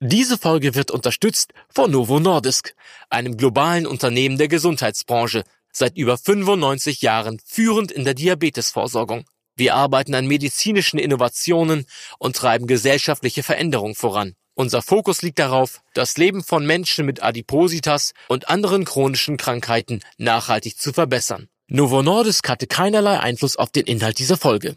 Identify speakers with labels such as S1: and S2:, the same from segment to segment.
S1: Diese Folge wird unterstützt von Novo Nordisk, einem globalen Unternehmen der Gesundheitsbranche, seit über 95 Jahren führend in der Diabetesvorsorgung. Wir arbeiten an medizinischen Innovationen und treiben gesellschaftliche Veränderung voran. Unser Fokus liegt darauf, das Leben von Menschen mit Adipositas und anderen chronischen Krankheiten nachhaltig zu verbessern. Novo Nordisk hatte keinerlei Einfluss auf den Inhalt dieser Folge.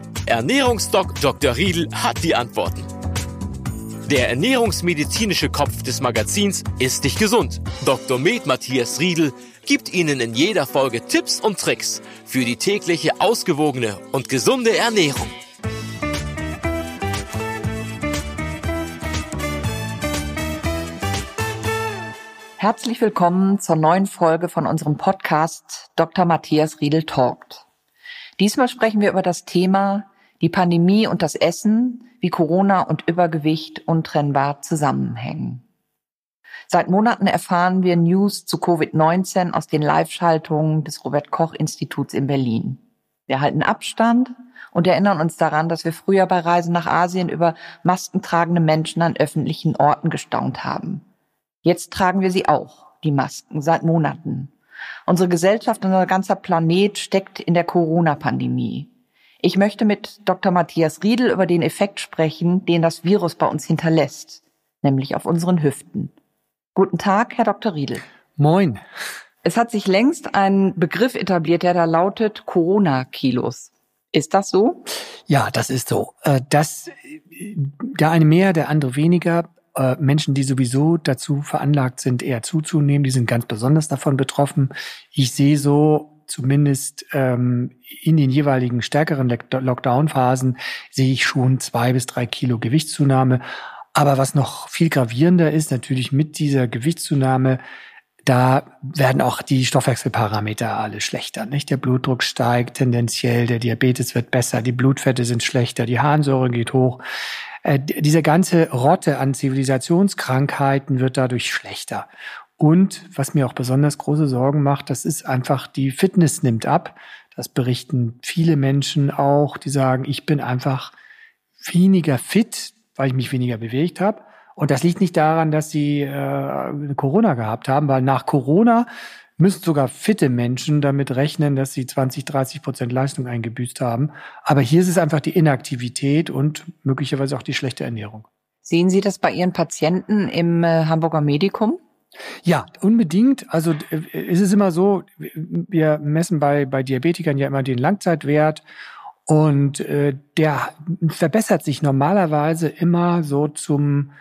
S1: Ernährungsdoc Dr. Riedel hat die Antworten. Der ernährungsmedizinische Kopf des Magazins ist dich gesund. Dr. Med Matthias Riedel gibt Ihnen in jeder Folge Tipps und Tricks für die tägliche ausgewogene und gesunde Ernährung.
S2: Herzlich willkommen zur neuen Folge von unserem Podcast Dr. Matthias Riedel Talkt. Diesmal sprechen wir über das Thema die Pandemie und das Essen, wie Corona und Übergewicht untrennbar zusammenhängen. Seit Monaten erfahren wir News zu Covid-19 aus den Live-Schaltungen des Robert Koch Instituts in Berlin. Wir halten Abstand und erinnern uns daran, dass wir früher bei Reisen nach Asien über maskentragende Menschen an öffentlichen Orten gestaunt haben. Jetzt tragen wir sie auch, die Masken, seit Monaten. Unsere Gesellschaft und unser ganzer Planet steckt in der Corona-Pandemie. Ich möchte mit Dr. Matthias Riedel über den Effekt sprechen, den das Virus bei uns hinterlässt, nämlich auf unseren Hüften. Guten Tag, Herr Dr. Riedel.
S3: Moin.
S2: Es hat sich längst ein Begriff etabliert, der da lautet Corona-Kilos. Ist das so?
S3: Ja, das ist so. Äh, das, der eine mehr, der andere weniger. Äh, Menschen, die sowieso dazu veranlagt sind, eher zuzunehmen, die sind ganz besonders davon betroffen. Ich sehe so zumindest ähm, in den jeweiligen stärkeren Lockdown-Phasen sehe ich schon zwei bis drei Kilo Gewichtszunahme. Aber was noch viel gravierender ist, natürlich mit dieser Gewichtszunahme, da werden auch die Stoffwechselparameter alle schlechter. Nicht? Der Blutdruck steigt tendenziell, der Diabetes wird besser, die Blutfette sind schlechter, die Harnsäure geht hoch. Äh, diese ganze Rotte an Zivilisationskrankheiten wird dadurch schlechter. Und was mir auch besonders große Sorgen macht, das ist einfach, die Fitness nimmt ab. Das berichten viele Menschen auch, die sagen, ich bin einfach weniger fit, weil ich mich weniger bewegt habe. Und das liegt nicht daran, dass sie äh, Corona gehabt haben, weil nach Corona müssen sogar fitte Menschen damit rechnen, dass sie 20, 30 Prozent Leistung eingebüßt haben. Aber hier ist es einfach die Inaktivität und möglicherweise auch die schlechte Ernährung.
S2: Sehen Sie das bei Ihren Patienten im äh, Hamburger Medikum?
S3: Ja, unbedingt. Also äh, es ist immer so, wir messen bei, bei Diabetikern ja immer den Langzeitwert und äh, der verbessert sich normalerweise immer so zum,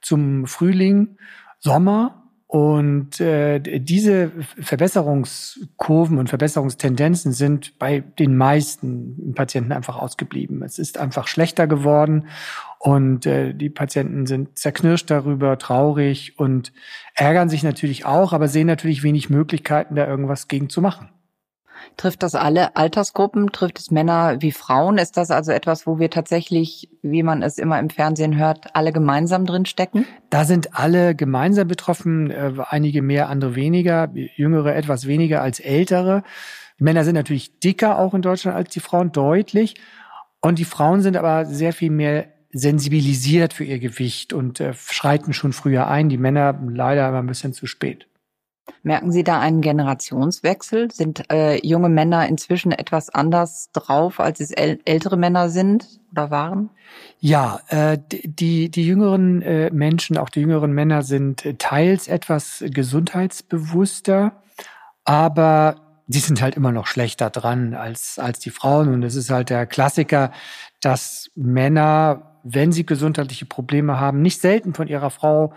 S3: zum Frühling, Sommer und äh, diese Verbesserungskurven und Verbesserungstendenzen sind bei den meisten Patienten einfach ausgeblieben. Es ist einfach schlechter geworden und äh, die Patienten sind zerknirscht darüber, traurig und ärgern sich natürlich auch, aber sehen natürlich wenig Möglichkeiten, da irgendwas gegen zu machen.
S2: Trifft das alle Altersgruppen? Trifft es Männer wie Frauen? Ist das also etwas, wo wir tatsächlich, wie man es immer im Fernsehen hört, alle gemeinsam drin stecken?
S3: Da sind alle gemeinsam betroffen, äh, einige mehr, andere weniger, jüngere etwas weniger als ältere. Die Männer sind natürlich dicker auch in Deutschland als die Frauen, deutlich. Und die Frauen sind aber sehr viel mehr sensibilisiert für ihr Gewicht und äh, schreiten schon früher ein. Die Männer leider aber ein bisschen zu spät.
S2: Merken Sie da einen Generationswechsel? Sind äh, junge Männer inzwischen etwas anders drauf, als es äl ältere Männer sind oder waren?
S3: Ja, äh, die, die jüngeren äh, Menschen, auch die jüngeren Männer sind teils etwas gesundheitsbewusster, aber die sind halt immer noch schlechter dran als, als die Frauen. Und es ist halt der Klassiker, dass Männer, wenn sie gesundheitliche Probleme haben, nicht selten von ihrer Frau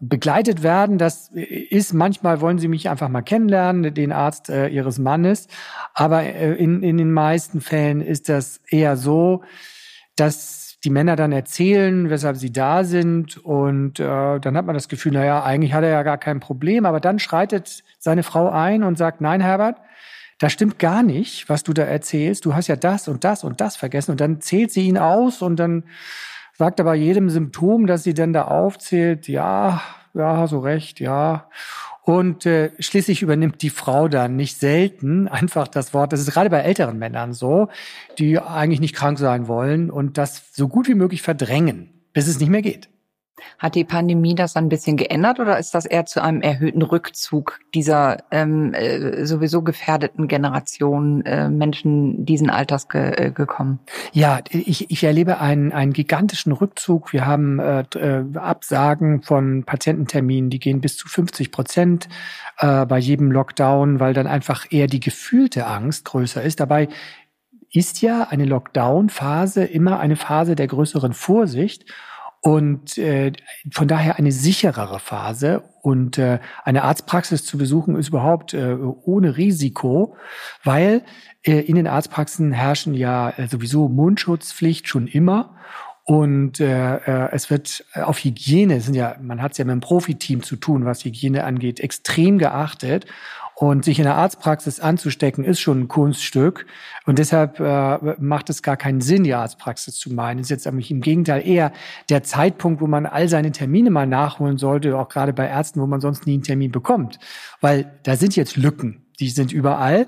S3: begleitet werden. Das ist manchmal wollen sie mich einfach mal kennenlernen, den Arzt äh, ihres Mannes. Aber äh, in, in den meisten Fällen ist das eher so, dass die Männer dann erzählen, weshalb sie da sind. Und äh, dann hat man das Gefühl, naja, eigentlich hat er ja gar kein Problem. Aber dann schreitet seine Frau ein und sagt, nein, Herbert, das stimmt gar nicht, was du da erzählst. Du hast ja das und das und das vergessen. Und dann zählt sie ihn aus und dann sagt aber jedem Symptom, das sie denn da aufzählt, ja, ja, so recht, ja. Und äh, schließlich übernimmt die Frau dann nicht selten einfach das Wort, das ist gerade bei älteren Männern so, die eigentlich nicht krank sein wollen und das so gut wie möglich verdrängen, bis es nicht mehr geht.
S2: Hat die Pandemie das ein bisschen geändert oder ist das eher zu einem erhöhten Rückzug dieser ähm, äh, sowieso gefährdeten Generation äh, Menschen diesen Alters ge äh, gekommen?
S3: Ja, ich, ich erlebe einen, einen gigantischen Rückzug. Wir haben äh, äh Absagen von Patiententerminen, die gehen bis zu 50 Prozent äh, bei jedem Lockdown, weil dann einfach eher die gefühlte Angst größer ist. Dabei ist ja eine Lockdown-Phase immer eine Phase der größeren Vorsicht. Und äh, von daher eine sicherere Phase. Und äh, eine Arztpraxis zu besuchen ist überhaupt äh, ohne Risiko, weil äh, in den Arztpraxen herrschen ja äh, sowieso Mundschutzpflicht schon immer. Und äh, äh, es wird auf Hygiene, sind ja, man hat es ja mit einem Profiteam zu tun, was Hygiene angeht, extrem geachtet. Und sich in der Arztpraxis anzustecken, ist schon ein Kunststück. Und deshalb äh, macht es gar keinen Sinn, die Arztpraxis zu meinen. Es ist jetzt nämlich im Gegenteil eher der Zeitpunkt, wo man all seine Termine mal nachholen sollte, auch gerade bei Ärzten, wo man sonst nie einen Termin bekommt. Weil da sind jetzt Lücken, die sind überall.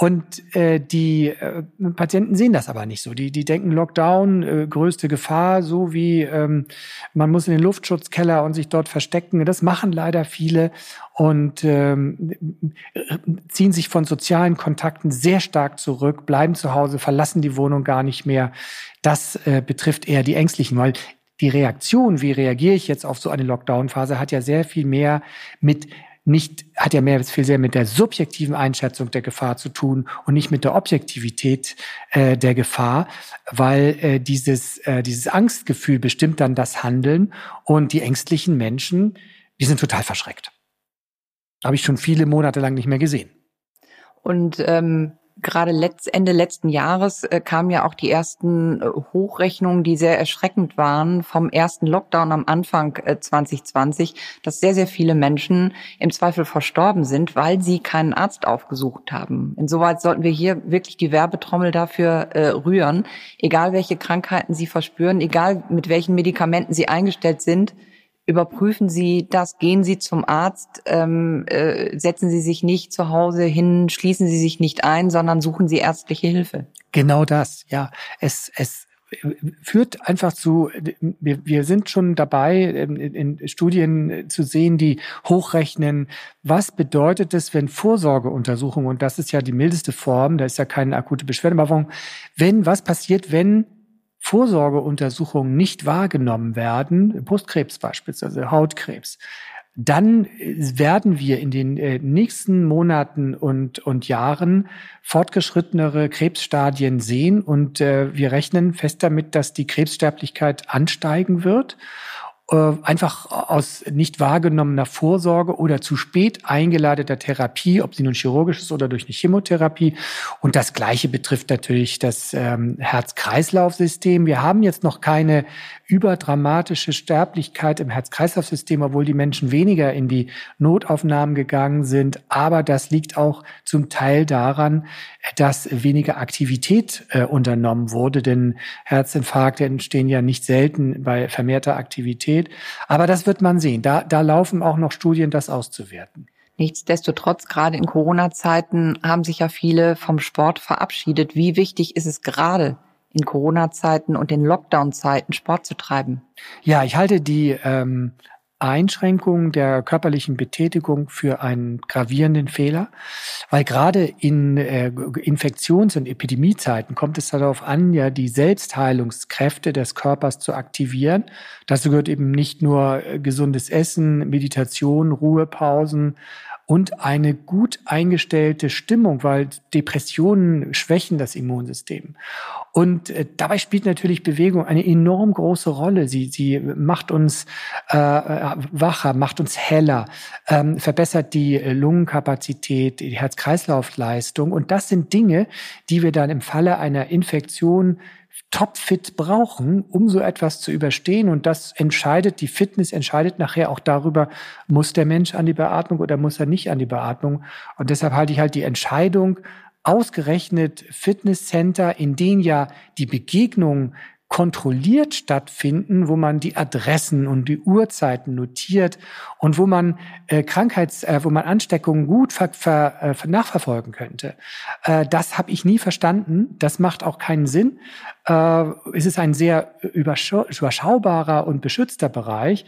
S3: Und äh, die äh, Patienten sehen das aber nicht so. Die, die denken Lockdown, äh, größte Gefahr, so wie ähm, man muss in den Luftschutzkeller und sich dort verstecken. Das machen leider viele und ähm, ziehen sich von sozialen Kontakten sehr stark zurück, bleiben zu Hause, verlassen die Wohnung gar nicht mehr. Das äh, betrifft eher die Ängstlichen, weil die Reaktion, wie reagiere ich jetzt auf so eine Lockdown-Phase, hat ja sehr viel mehr mit nicht, hat ja mehr viel sehr mit der subjektiven Einschätzung der Gefahr zu tun und nicht mit der Objektivität äh, der Gefahr, weil äh, dieses, äh, dieses Angstgefühl bestimmt dann das Handeln und die ängstlichen Menschen, die sind total verschreckt. Habe ich schon viele Monate lang nicht mehr gesehen.
S2: Und ähm, gerade letzt, Ende letzten Jahres äh, kamen ja auch die ersten äh, Hochrechnungen, die sehr erschreckend waren vom ersten Lockdown am Anfang äh, 2020, dass sehr, sehr viele Menschen im Zweifel verstorben sind, weil sie keinen Arzt aufgesucht haben. Insoweit sollten wir hier wirklich die Werbetrommel dafür äh, rühren, egal welche Krankheiten sie verspüren, egal mit welchen Medikamenten sie eingestellt sind, überprüfen Sie das, gehen Sie zum Arzt, ähm, äh, setzen Sie sich nicht zu Hause hin, schließen Sie sich nicht ein, sondern suchen Sie ärztliche Hilfe.
S3: Genau das, ja. Es, es führt einfach zu, wir, wir sind schon dabei, in, in Studien zu sehen, die hochrechnen, was bedeutet es, wenn Vorsorgeuntersuchungen, und das ist ja die mildeste Form, da ist ja keine akute Beschwerde, aber wenn, was passiert, wenn Vorsorgeuntersuchungen nicht wahrgenommen werden, Brustkrebs beispielsweise, Hautkrebs, dann werden wir in den äh, nächsten Monaten und, und Jahren fortgeschrittenere Krebsstadien sehen. Und äh, wir rechnen fest damit, dass die Krebssterblichkeit ansteigen wird äh, einfach aus nicht wahrgenommener Vorsorge oder zu spät eingeleiteter Therapie, ob sie nun chirurgisch ist oder durch eine Chemotherapie. Und das Gleiche betrifft natürlich das ähm, Herz-Kreislauf-System. Wir haben jetzt noch keine überdramatische Sterblichkeit im Herz-Kreislauf-System, obwohl die Menschen weniger in die Notaufnahmen gegangen sind. Aber das liegt auch zum Teil daran, dass weniger Aktivität äh, unternommen wurde, denn Herzinfarkte entstehen ja nicht selten bei vermehrter Aktivität. Aber das wird man sehen. Da, da laufen auch noch Studien, das auszuwerten.
S2: Nichtsdestotrotz, gerade in Corona-Zeiten haben sich ja viele vom Sport verabschiedet. Wie wichtig ist es gerade in Corona-Zeiten und in Lockdown-Zeiten Sport zu treiben?
S3: Ja, ich halte die ähm, Einschränkung der körperlichen Betätigung für einen gravierenden Fehler, weil gerade in äh, Infektions- und Epidemiezeiten kommt es darauf an, ja die Selbstheilungskräfte des Körpers zu aktivieren. Dazu gehört eben nicht nur äh, gesundes Essen, Meditation, Ruhepausen und eine gut eingestellte Stimmung, weil Depressionen schwächen das Immunsystem. Und äh, dabei spielt natürlich Bewegung eine enorm große Rolle. Sie, sie macht uns äh, wacher, macht uns heller, ähm, verbessert die Lungenkapazität, die Herz-Kreislauf-Leistung. Und das sind Dinge, die wir dann im Falle einer Infektion topfit brauchen, um so etwas zu überstehen. Und das entscheidet, die Fitness entscheidet nachher auch darüber, muss der Mensch an die Beatmung oder muss er nicht an die Beatmung. Und deshalb halte ich halt die Entscheidung, ausgerechnet Fitnesscenter, in denen ja die Begegnung kontrolliert stattfinden, wo man die Adressen und die Uhrzeiten notiert und wo man äh, Krankheits, äh, wo man Ansteckungen gut ver, ver, äh, nachverfolgen könnte. Äh, das habe ich nie verstanden. Das macht auch keinen Sinn. Äh, es ist ein sehr überschaubarer und beschützter Bereich.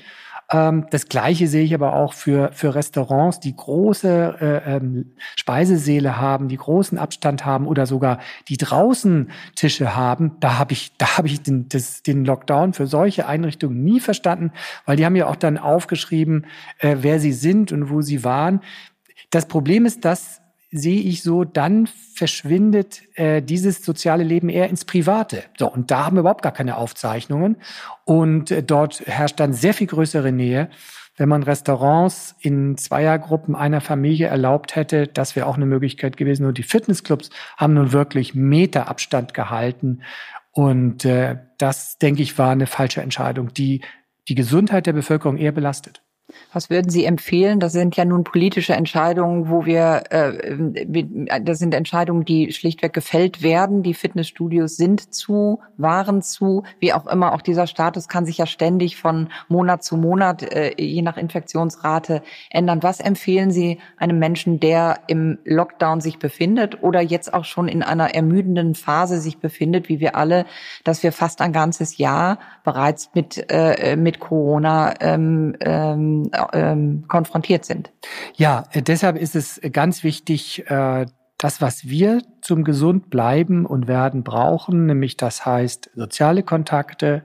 S3: Ähm, das Gleiche sehe ich aber auch für, für Restaurants, die große äh, ähm, Speisesäle haben, die großen Abstand haben oder sogar die draußen Tische haben. Da habe ich, da habe ich den, das, den Lockdown für solche Einrichtungen nie verstanden, weil die haben ja auch dann aufgeschrieben, äh, wer sie sind und wo sie waren. Das Problem ist, dass sehe ich so, dann verschwindet äh, dieses soziale Leben eher ins Private. So, und da haben wir überhaupt gar keine Aufzeichnungen. Und äh, dort herrscht dann sehr viel größere Nähe. Wenn man Restaurants in Zweiergruppen einer Familie erlaubt hätte, das wäre auch eine Möglichkeit gewesen. Und die Fitnessclubs haben nun wirklich Meterabstand gehalten. Und äh, das, denke ich, war eine falsche Entscheidung, die die Gesundheit der Bevölkerung eher belastet.
S2: Was würden Sie empfehlen? Das sind ja nun politische Entscheidungen, wo wir, äh, das sind Entscheidungen, die schlichtweg gefällt werden. Die Fitnessstudios sind zu, waren zu, wie auch immer. Auch dieser Status kann sich ja ständig von Monat zu Monat, äh, je nach Infektionsrate ändern. Was empfehlen Sie einem Menschen, der im Lockdown sich befindet oder jetzt auch schon in einer ermüdenden Phase sich befindet, wie wir alle, dass wir fast ein ganzes Jahr bereits mit, äh, mit Corona ähm, ähm, ähm, konfrontiert sind.
S3: Ja, äh, deshalb ist es ganz wichtig, äh, das, was wir zum gesund bleiben und werden brauchen, nämlich das heißt soziale Kontakte,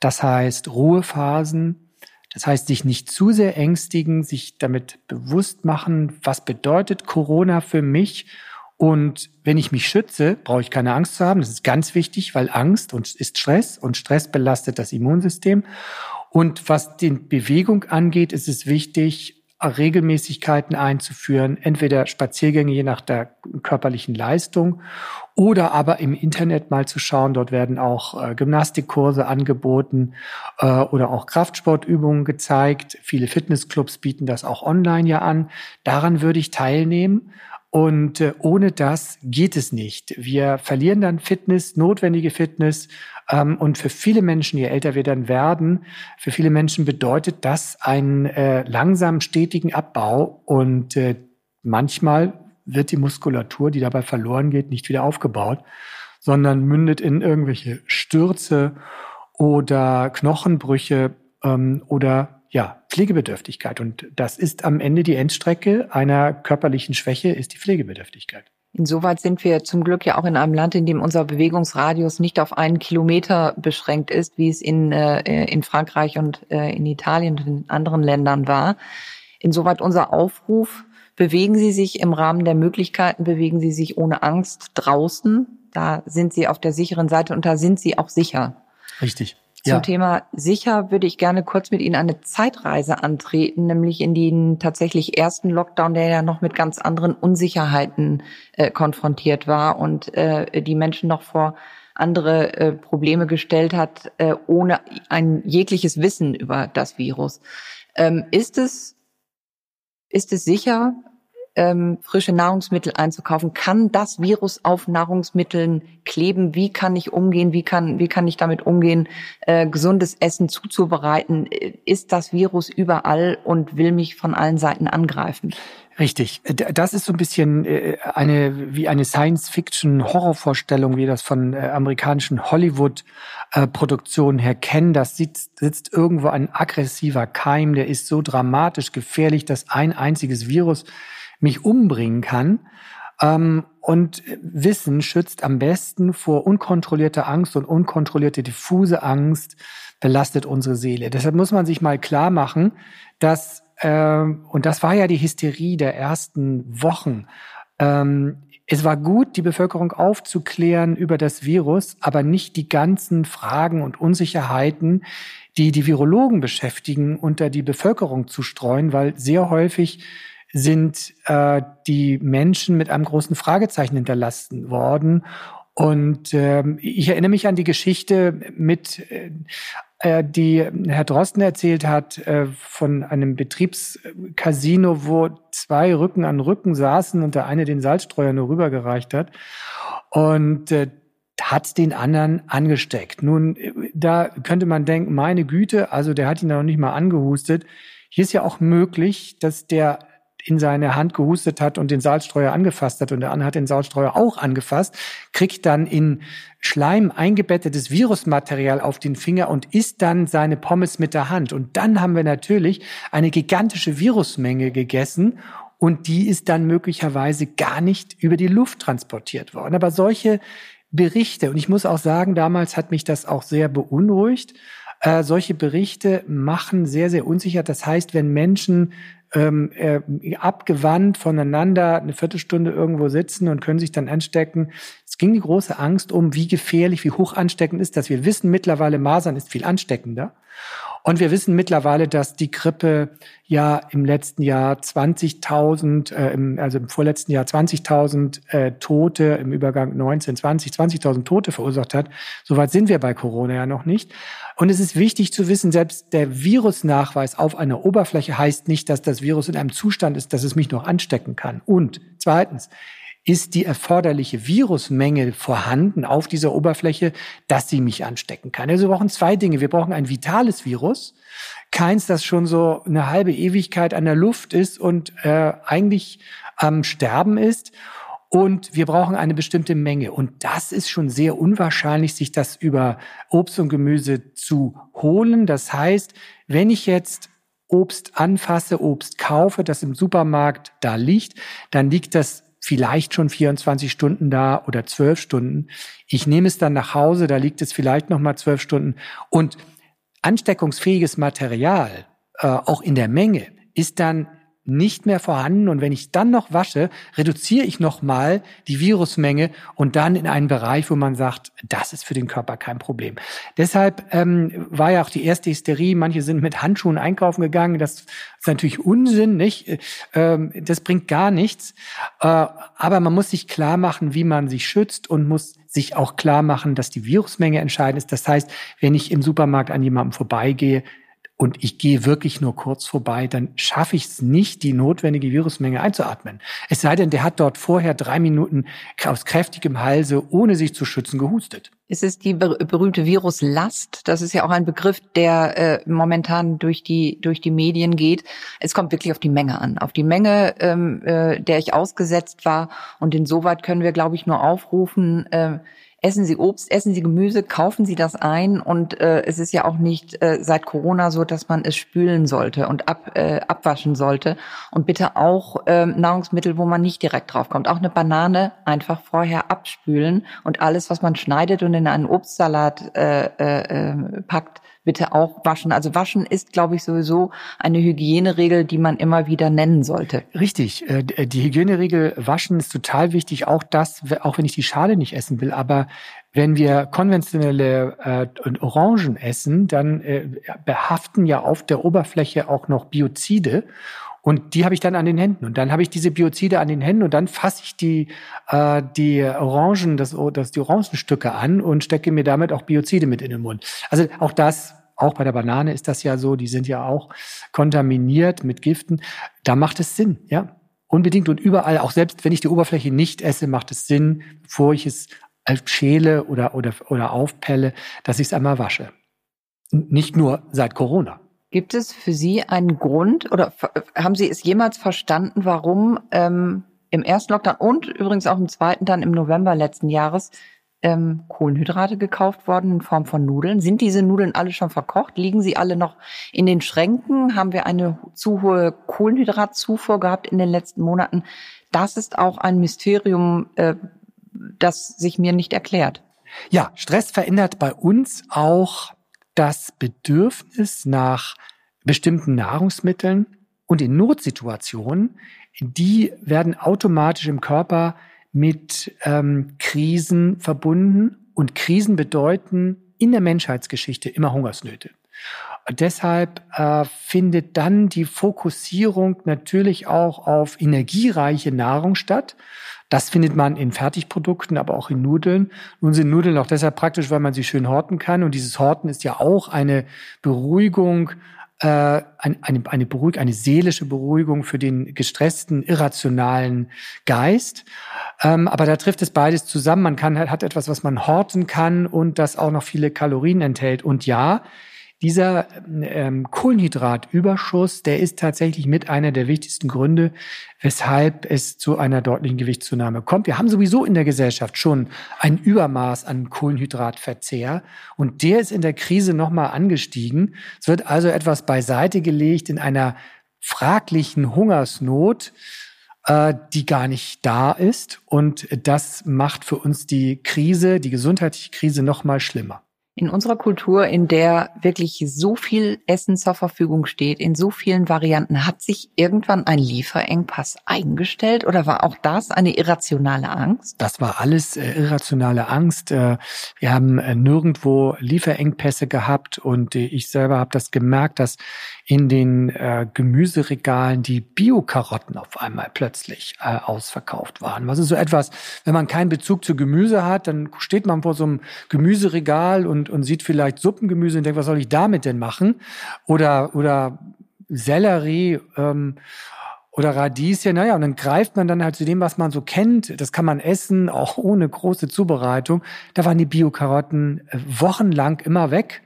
S3: das heißt Ruhephasen, das heißt sich nicht zu sehr ängstigen, sich damit bewusst machen, was bedeutet Corona für mich und wenn ich mich schütze, brauche ich keine Angst zu haben. Das ist ganz wichtig, weil Angst ist Stress und Stress belastet das Immunsystem. Und was die Bewegung angeht, ist es wichtig, Regelmäßigkeiten einzuführen, entweder Spaziergänge je nach der körperlichen Leistung oder aber im Internet mal zu schauen. Dort werden auch äh, Gymnastikkurse angeboten äh, oder auch Kraftsportübungen gezeigt. Viele Fitnessclubs bieten das auch online ja an. Daran würde ich teilnehmen und äh, ohne das geht es nicht. Wir verlieren dann Fitness, notwendige Fitness. Ähm, und für viele Menschen, je älter wir dann werden, für viele Menschen bedeutet das einen äh, langsam stetigen Abbau. Und äh, manchmal wird die Muskulatur, die dabei verloren geht, nicht wieder aufgebaut, sondern mündet in irgendwelche Stürze oder Knochenbrüche ähm, oder ja, Pflegebedürftigkeit. Und das ist am Ende die Endstrecke einer körperlichen Schwäche, ist die Pflegebedürftigkeit.
S2: Insoweit sind wir zum Glück ja auch in einem Land, in dem unser Bewegungsradius nicht auf einen Kilometer beschränkt ist, wie es in, äh, in Frankreich und äh, in Italien und in anderen Ländern war. Insoweit unser Aufruf, bewegen Sie sich im Rahmen der Möglichkeiten, bewegen Sie sich ohne Angst draußen. Da sind Sie auf der sicheren Seite und da sind Sie auch sicher.
S3: Richtig.
S2: Zum ja. Thema sicher würde ich gerne kurz mit Ihnen eine Zeitreise antreten, nämlich in den tatsächlich ersten Lockdown, der ja noch mit ganz anderen Unsicherheiten äh, konfrontiert war und äh, die Menschen noch vor andere äh, Probleme gestellt hat, äh, ohne ein jegliches Wissen über das Virus. Ähm, ist es ist es sicher, ähm, frische Nahrungsmittel einzukaufen. Kann das Virus auf Nahrungsmitteln kleben? Wie kann ich umgehen? Wie kann, wie kann ich damit umgehen, äh, gesundes Essen zuzubereiten? Ist das Virus überall und will mich von allen Seiten angreifen?
S3: Richtig. Das ist so ein bisschen äh, eine wie eine Science-Fiction-Horrorvorstellung, wie wir das von äh, amerikanischen Hollywood-Produktionen her kennen. Das sitzt, sitzt irgendwo ein aggressiver Keim, der ist so dramatisch gefährlich, dass ein einziges Virus mich umbringen kann. Ähm, und Wissen schützt am besten vor unkontrollierter Angst und unkontrollierte diffuse Angst belastet unsere Seele. Deshalb muss man sich mal klar machen, dass ähm, und das war ja die Hysterie der ersten Wochen, ähm, es war gut, die Bevölkerung aufzuklären über das Virus, aber nicht die ganzen Fragen und Unsicherheiten, die die Virologen beschäftigen, unter die Bevölkerung zu streuen, weil sehr häufig sind äh, die Menschen mit einem großen Fragezeichen hinterlassen worden. Und ähm, ich erinnere mich an die Geschichte mit äh, äh, die Herr Drosten erzählt hat äh, von einem Betriebscasino, wo zwei Rücken an Rücken saßen und der eine den Salzstreuer nur rübergereicht hat und äh, hat den anderen angesteckt. Nun, da könnte man denken, meine Güte, also der hat ihn noch nicht mal angehustet. Hier ist ja auch möglich, dass der in seine Hand gehustet hat und den Salzstreuer angefasst hat und der andere hat den Salzstreuer auch angefasst, kriegt dann in Schleim eingebettetes Virusmaterial auf den Finger und isst dann seine Pommes mit der Hand. Und dann haben wir natürlich eine gigantische Virusmenge gegessen und die ist dann möglicherweise gar nicht über die Luft transportiert worden. Aber solche Berichte, und ich muss auch sagen, damals hat mich das auch sehr beunruhigt, äh, solche Berichte machen sehr, sehr unsicher. Das heißt, wenn Menschen ähm, äh, abgewandt voneinander eine Viertelstunde irgendwo sitzen und können sich dann anstecken. Es ging die große Angst um, wie gefährlich, wie hoch ansteckend ist das. Wir wissen mittlerweile, Masern ist viel ansteckender. Und wir wissen mittlerweile, dass die Grippe ja im letzten Jahr 20.000, äh, also im vorletzten Jahr 20.000 äh, Tote, im Übergang 19, 20, 20.000 Tote verursacht hat. Soweit sind wir bei Corona ja noch nicht. Und es ist wichtig zu wissen, selbst der Virusnachweis auf einer Oberfläche heißt nicht, dass das Virus in einem Zustand ist, dass es mich noch anstecken kann. Und zweitens, ist die erforderliche Virusmenge vorhanden auf dieser Oberfläche, dass sie mich anstecken kann. Also wir brauchen zwei Dinge. Wir brauchen ein vitales Virus, keins, das schon so eine halbe Ewigkeit an der Luft ist und äh, eigentlich am Sterben ist. Und wir brauchen eine bestimmte Menge. Und das ist schon sehr unwahrscheinlich, sich das über Obst und Gemüse zu holen. Das heißt, wenn ich jetzt Obst anfasse, Obst kaufe, das im Supermarkt da liegt, dann liegt das vielleicht schon 24 Stunden da oder 12 Stunden. Ich nehme es dann nach Hause, da liegt es vielleicht noch mal 12 Stunden. Und ansteckungsfähiges Material, äh, auch in der Menge, ist dann nicht mehr vorhanden und wenn ich dann noch wasche, reduziere ich nochmal die Virusmenge und dann in einen Bereich, wo man sagt, das ist für den Körper kein Problem. Deshalb ähm, war ja auch die erste Hysterie, manche sind mit Handschuhen einkaufen gegangen, das ist natürlich Unsinn, nicht? Ähm, das bringt gar nichts, äh, aber man muss sich klar machen, wie man sich schützt und muss sich auch klar machen, dass die Virusmenge entscheidend ist. Das heißt, wenn ich im Supermarkt an jemandem vorbeigehe, und ich gehe wirklich nur kurz vorbei, dann schaffe ich es nicht, die notwendige Virusmenge einzuatmen. Es sei denn, der hat dort vorher drei Minuten aus kräftigem Halse, ohne sich zu schützen, gehustet.
S2: Es ist die berühmte Viruslast. Das ist ja auch ein Begriff, der äh, momentan durch die durch die Medien geht. Es kommt wirklich auf die Menge an, auf die Menge, ähm, äh, der ich ausgesetzt war. Und insoweit können wir, glaube ich, nur aufrufen. Äh, essen Sie Obst, essen Sie Gemüse, kaufen Sie das ein. Und äh, es ist ja auch nicht äh, seit Corona so, dass man es spülen sollte und ab, äh, abwaschen sollte. Und bitte auch äh, Nahrungsmittel, wo man nicht direkt draufkommt. Auch eine Banane einfach vorher abspülen und alles, was man schneidet und in einen Obstsalat äh, äh, äh packt, bitte auch waschen. Also waschen ist, glaube ich, sowieso eine Hygieneregel, die man immer wieder nennen sollte.
S3: Richtig. Äh, äh, die Hygieneregel waschen ist total wichtig. Auch das, auch wenn ich die Schale nicht essen will, aber wenn wir konventionelle äh, Orangen essen, dann behaften ja auf der Oberfläche auch noch Biozide. Und die habe ich dann an den Händen. Und dann habe ich diese Biozide an den Händen und dann fasse ich die, äh, die Orangen, das, das, die Orangenstücke an und stecke mir damit auch Biozide mit in den Mund. Also auch das, auch bei der Banane ist das ja so, die sind ja auch kontaminiert mit Giften. Da macht es Sinn, ja. Unbedingt und überall, auch selbst wenn ich die Oberfläche nicht esse, macht es Sinn, bevor ich es schäle oder, oder, oder aufpelle, dass ich es einmal wasche. Nicht nur seit Corona.
S2: Gibt es für Sie einen Grund oder haben Sie es jemals verstanden, warum ähm, im ersten Lockdown und übrigens auch im zweiten dann im November letzten Jahres ähm, Kohlenhydrate gekauft worden in Form von Nudeln? Sind diese Nudeln alle schon verkocht? Liegen sie alle noch in den Schränken? Haben wir eine zu hohe Kohlenhydratzufuhr gehabt in den letzten Monaten? Das ist auch ein Mysterium, äh, das sich mir nicht erklärt.
S3: Ja, Stress verändert bei uns auch das Bedürfnis nach bestimmten Nahrungsmitteln und in Notsituationen, die werden automatisch im Körper mit ähm, Krisen verbunden und Krisen bedeuten in der Menschheitsgeschichte immer Hungersnöte. Deshalb äh, findet dann die Fokussierung natürlich auch auf energiereiche Nahrung statt. Das findet man in Fertigprodukten, aber auch in Nudeln. Nun sind Nudeln auch deshalb praktisch, weil man sie schön horten kann. Und dieses Horten ist ja auch eine Beruhigung, äh, eine, eine, Beruhig eine seelische Beruhigung für den gestressten, irrationalen Geist. Ähm, aber da trifft es beides zusammen. Man kann, hat etwas, was man horten kann und das auch noch viele Kalorien enthält. Und ja, dieser ähm, Kohlenhydratüberschuss, der ist tatsächlich mit einer der wichtigsten Gründe, weshalb es zu einer deutlichen Gewichtszunahme kommt. Wir haben sowieso in der Gesellschaft schon ein Übermaß an Kohlenhydratverzehr und der ist in der Krise nochmal angestiegen. Es wird also etwas beiseite gelegt in einer fraglichen Hungersnot, äh, die gar nicht da ist. Und das macht für uns die Krise, die gesundheitliche Krise nochmal schlimmer.
S2: In unserer Kultur, in der wirklich so viel Essen zur Verfügung steht, in so vielen Varianten, hat sich irgendwann ein Lieferengpass eingestellt oder war auch das eine irrationale Angst?
S3: Das war alles äh, irrationale Angst. Äh, wir haben äh, nirgendwo Lieferengpässe gehabt und äh, ich selber habe das gemerkt, dass in den äh, Gemüseregalen die Bio-Karotten auf einmal plötzlich äh, ausverkauft waren. Was ist so etwas, wenn man keinen Bezug zu Gemüse hat, dann steht man vor so einem Gemüseregal und, und sieht vielleicht Suppengemüse und denkt, was soll ich damit denn machen? Oder, oder Sellerie ähm, oder Radieschen, naja, und dann greift man dann halt zu dem, was man so kennt. Das kann man essen, auch ohne große Zubereitung. Da waren die Bio-Karotten äh, wochenlang immer weg.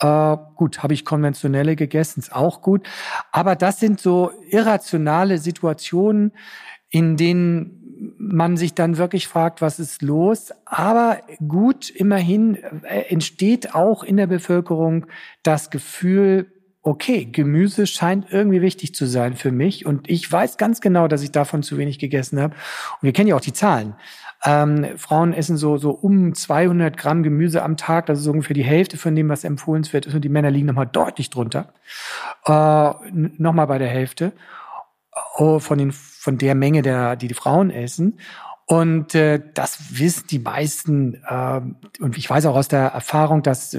S3: Äh, gut, habe ich konventionelle gegessen, ist auch gut. Aber das sind so irrationale Situationen, in denen man sich dann wirklich fragt, was ist los. Aber gut, immerhin äh, entsteht auch in der Bevölkerung das Gefühl, okay, Gemüse scheint irgendwie wichtig zu sein für mich. Und ich weiß ganz genau, dass ich davon zu wenig gegessen habe. Und wir kennen ja auch die Zahlen. Ähm, Frauen essen so, so um 200 Gramm Gemüse am Tag. Das ist ungefähr die Hälfte von dem, was empfohlenswert ist. Und die Männer liegen nochmal deutlich drunter. Äh, nochmal bei der Hälfte oh, von, den, von der Menge, der, die die Frauen essen. Und äh, das wissen die meisten. Äh, und ich weiß auch aus der Erfahrung, dass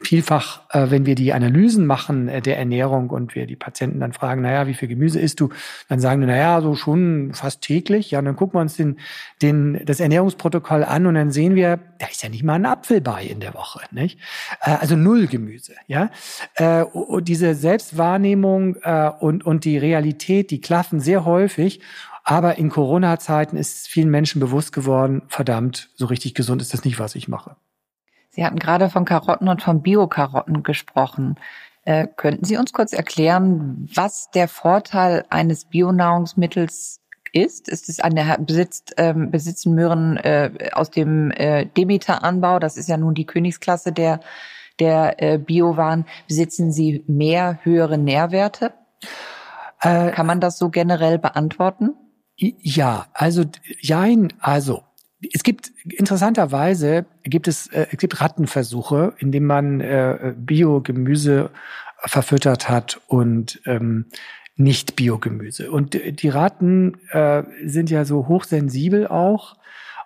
S3: vielfach, äh, wenn wir die Analysen machen äh, der Ernährung und wir die Patienten dann fragen, naja, wie viel Gemüse isst du? Dann sagen die, naja, so schon fast täglich. Ja, und dann gucken wir uns den, den, das Ernährungsprotokoll an und dann sehen wir, da ist ja nicht mal ein Apfel bei in der Woche. Nicht? Äh, also null Gemüse. Ja, äh, und diese Selbstwahrnehmung äh, und, und die Realität, die klaffen sehr häufig. Aber in Corona-Zeiten ist vielen Menschen bewusst geworden, verdammt, so richtig gesund ist das nicht, was ich mache.
S2: Sie hatten gerade von Karotten und von Biokarotten gesprochen. Äh, könnten Sie uns kurz erklären, was der Vorteil eines Bionahrungsmittels ist? Ist es an der besitzt ähm, besitzen Möhren äh, aus dem äh, Demeter-Anbau? Das ist ja nun die Königsklasse der der äh, Biowaren. Besitzen sie mehr höhere Nährwerte? Äh, Kann man das so generell beantworten?
S3: Ja, also jein, also es gibt interessanterweise gibt es äh, es gibt Rattenversuche, in denen man äh, Biogemüse verfüttert hat und ähm, nicht Biogemüse. Und die Ratten äh, sind ja so hochsensibel auch.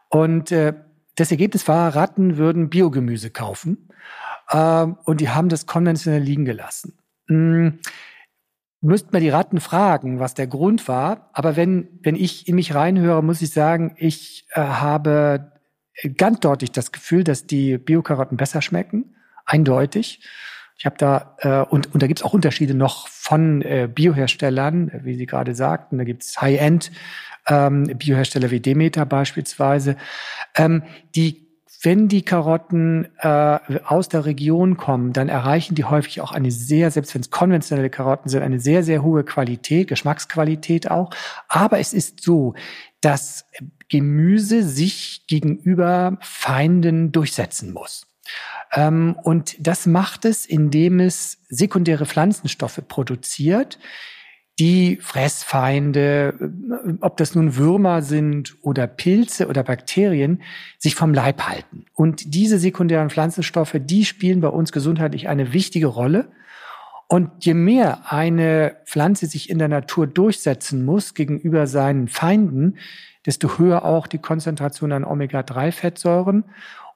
S3: Und äh, das Ergebnis war, Ratten würden Biogemüse kaufen. Äh, und die haben das konventionell liegen gelassen. Hm müssten wir die Ratten fragen, was der Grund war. Aber wenn, wenn ich in mich reinhöre, muss ich sagen, ich äh, habe ganz deutlich das Gefühl, dass die Biokarotten besser schmecken. Eindeutig. Ich habe da, äh, und, und da gibt's auch Unterschiede noch von äh, Bioherstellern, wie Sie gerade sagten. Da gibt's High-End ähm, Biohersteller wie Demeter beispielsweise, ähm, die wenn die Karotten äh, aus der Region kommen, dann erreichen die häufig auch eine sehr, selbst wenn es konventionelle Karotten sind, eine sehr, sehr hohe Qualität, Geschmacksqualität auch. Aber es ist so, dass Gemüse sich gegenüber Feinden durchsetzen muss. Ähm, und das macht es, indem es sekundäre Pflanzenstoffe produziert, die Fressfeinde, äh, ob das nun Würmer sind oder Pilze oder Bakterien, sich vom Leib halten. Und diese sekundären Pflanzenstoffe, die spielen bei uns gesundheitlich eine wichtige Rolle. Und je mehr eine Pflanze sich in der Natur durchsetzen muss gegenüber seinen Feinden, desto höher auch die Konzentration an Omega-3-Fettsäuren.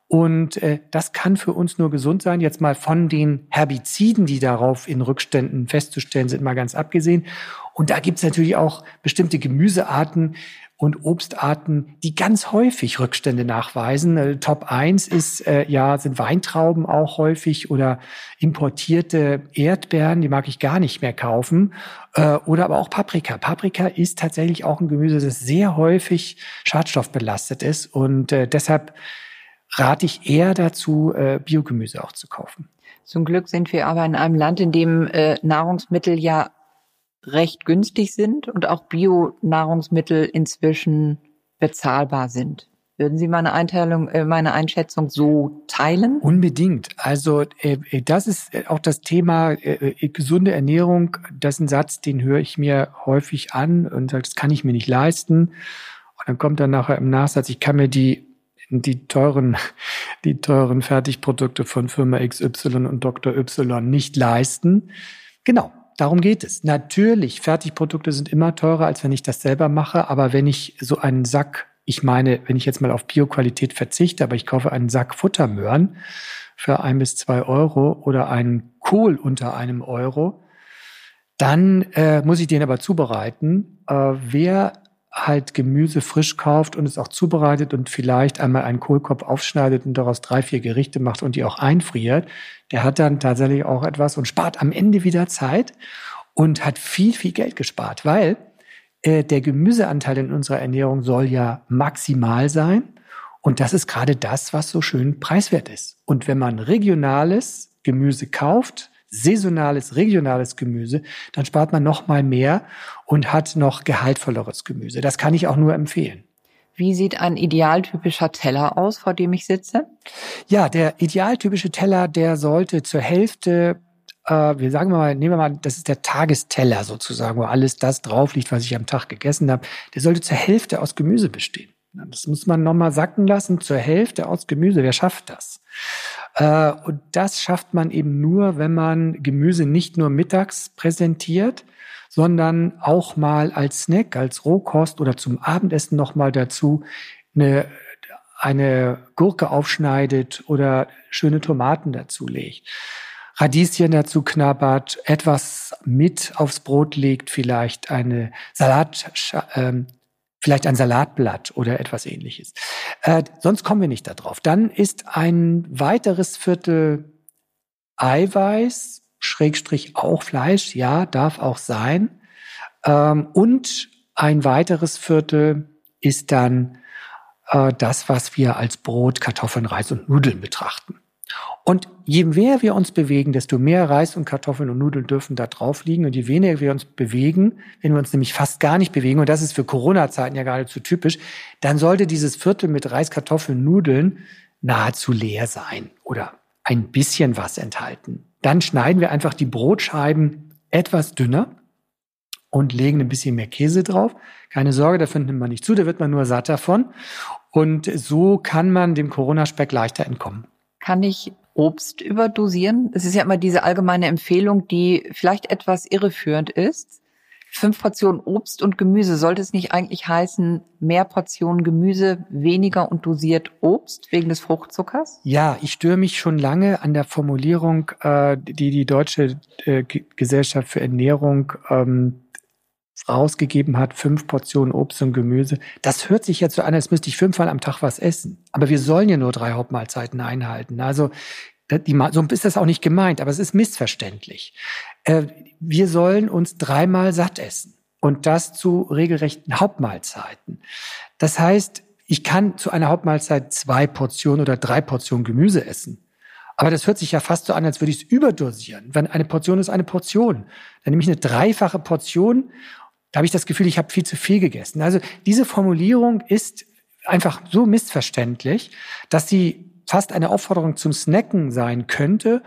S3: Und äh, das kann für uns nur gesund sein. Jetzt mal von den Herbiziden, die darauf in Rückständen festzustellen sind, mal ganz abgesehen. Und da gibt's natürlich auch bestimmte Gemüsearten, und Obstarten, die ganz häufig Rückstände nachweisen. Äh, Top 1 ist äh, ja sind Weintrauben auch häufig oder importierte Erdbeeren, die mag ich gar nicht mehr kaufen. Äh, oder aber auch Paprika. Paprika ist tatsächlich auch ein Gemüse, das sehr häufig schadstoffbelastet ist und äh, deshalb rate ich eher dazu, äh, Biogemüse auch zu kaufen.
S2: Zum Glück sind wir aber in einem Land, in dem äh, Nahrungsmittel ja recht günstig sind und auch Bio-Nahrungsmittel inzwischen bezahlbar sind. Würden Sie meine Einteilung, äh, meine Einschätzung so teilen?
S3: Unbedingt. Also äh, äh das ist auch das Thema gesunde Ernährung. Das ist ein Satz, den höre ich mir häufig an und sage, das kann ich mir nicht leisten. Und dann kommt dann nachher im Nachsatz, ich kann mir die die teuren, die teuren Fertigprodukte von Firma XY und Dr. Y nicht leisten. Genau, darum geht es. Natürlich, Fertigprodukte sind immer teurer, als wenn ich das selber mache. Aber wenn ich so einen Sack, ich meine, wenn ich jetzt mal auf Bioqualität verzichte, aber ich kaufe einen Sack Futtermöhren für ein bis zwei Euro oder einen Kohl unter einem Euro, dann äh, muss ich den aber zubereiten. Äh, wer halt Gemüse frisch kauft und es auch zubereitet und vielleicht einmal einen Kohlkopf aufschneidet und daraus drei, vier Gerichte macht und die auch einfriert, der hat dann tatsächlich auch etwas und spart am Ende wieder Zeit und hat viel, viel Geld gespart, weil äh, der Gemüseanteil in unserer Ernährung soll ja maximal sein. Und das ist gerade das, was so schön preiswert ist. Und wenn man regionales Gemüse kauft, saisonales, regionales Gemüse, dann spart man noch mal mehr und hat noch gehaltvolleres Gemüse. Das kann ich auch nur empfehlen.
S2: Wie sieht ein idealtypischer Teller aus, vor dem ich sitze?
S3: Ja, der idealtypische Teller, der sollte zur Hälfte äh, wir sagen mal, nehmen wir mal, das ist der Tagesteller sozusagen, wo alles das drauf liegt, was ich am Tag gegessen habe. Der sollte zur Hälfte aus Gemüse bestehen. Das muss man nochmal sacken lassen, zur Hälfte aus Gemüse. Wer schafft das? Äh, und das schafft man eben nur, wenn man Gemüse nicht nur mittags präsentiert, sondern auch mal als Snack, als Rohkost oder zum Abendessen nochmal dazu eine, eine Gurke aufschneidet oder schöne Tomaten dazu legt. Radieschen dazu knabbert, etwas mit aufs Brot legt, vielleicht eine Salat, ähm, vielleicht ein Salatblatt oder etwas ähnliches. Äh, sonst kommen wir nicht darauf. Dann ist ein weiteres Viertel Eiweiß, Schrägstrich auch Fleisch, ja, darf auch sein. Ähm, und ein weiteres Viertel ist dann äh, das, was wir als Brot, Kartoffeln, Reis und Nudeln betrachten. Und je mehr wir uns bewegen, desto mehr Reis und Kartoffeln und Nudeln dürfen da drauf liegen. Und je weniger wir uns bewegen, wenn wir uns nämlich fast gar nicht bewegen, und das ist für Corona-Zeiten ja geradezu typisch, dann sollte dieses Viertel mit Reis, Kartoffeln, Nudeln nahezu leer sein oder ein bisschen was enthalten. Dann schneiden wir einfach die Brotscheiben etwas dünner und legen ein bisschen mehr Käse drauf. Keine Sorge, da findet man nicht zu, da wird man nur satt davon. Und so kann man dem Corona-Speck leichter entkommen.
S2: Kann ich Obst überdosieren? Es ist ja immer diese allgemeine Empfehlung, die vielleicht etwas irreführend ist. Fünf Portionen Obst und Gemüse. Sollte es nicht eigentlich heißen, mehr Portionen Gemüse, weniger und dosiert Obst wegen des Fruchtzuckers?
S3: Ja, ich störe mich schon lange an der Formulierung, äh, die die Deutsche äh, Gesellschaft für Ernährung ähm, rausgegeben hat, fünf Portionen Obst und Gemüse. Das hört sich jetzt so an, als müsste ich fünfmal am Tag was essen. Aber wir sollen ja nur drei Hauptmahlzeiten einhalten. Also die, so ist das auch nicht gemeint, aber es ist missverständlich. Äh, wir sollen uns dreimal satt essen und das zu regelrechten Hauptmahlzeiten. Das heißt, ich kann zu einer Hauptmahlzeit zwei Portionen oder drei Portionen Gemüse essen. Aber das hört sich ja fast so an, als würde ich es überdosieren. Wenn eine Portion ist eine Portion, dann nehme ich eine dreifache Portion da habe ich das Gefühl, ich habe viel zu viel gegessen. Also diese Formulierung ist einfach so missverständlich, dass sie fast eine Aufforderung zum Snacken sein könnte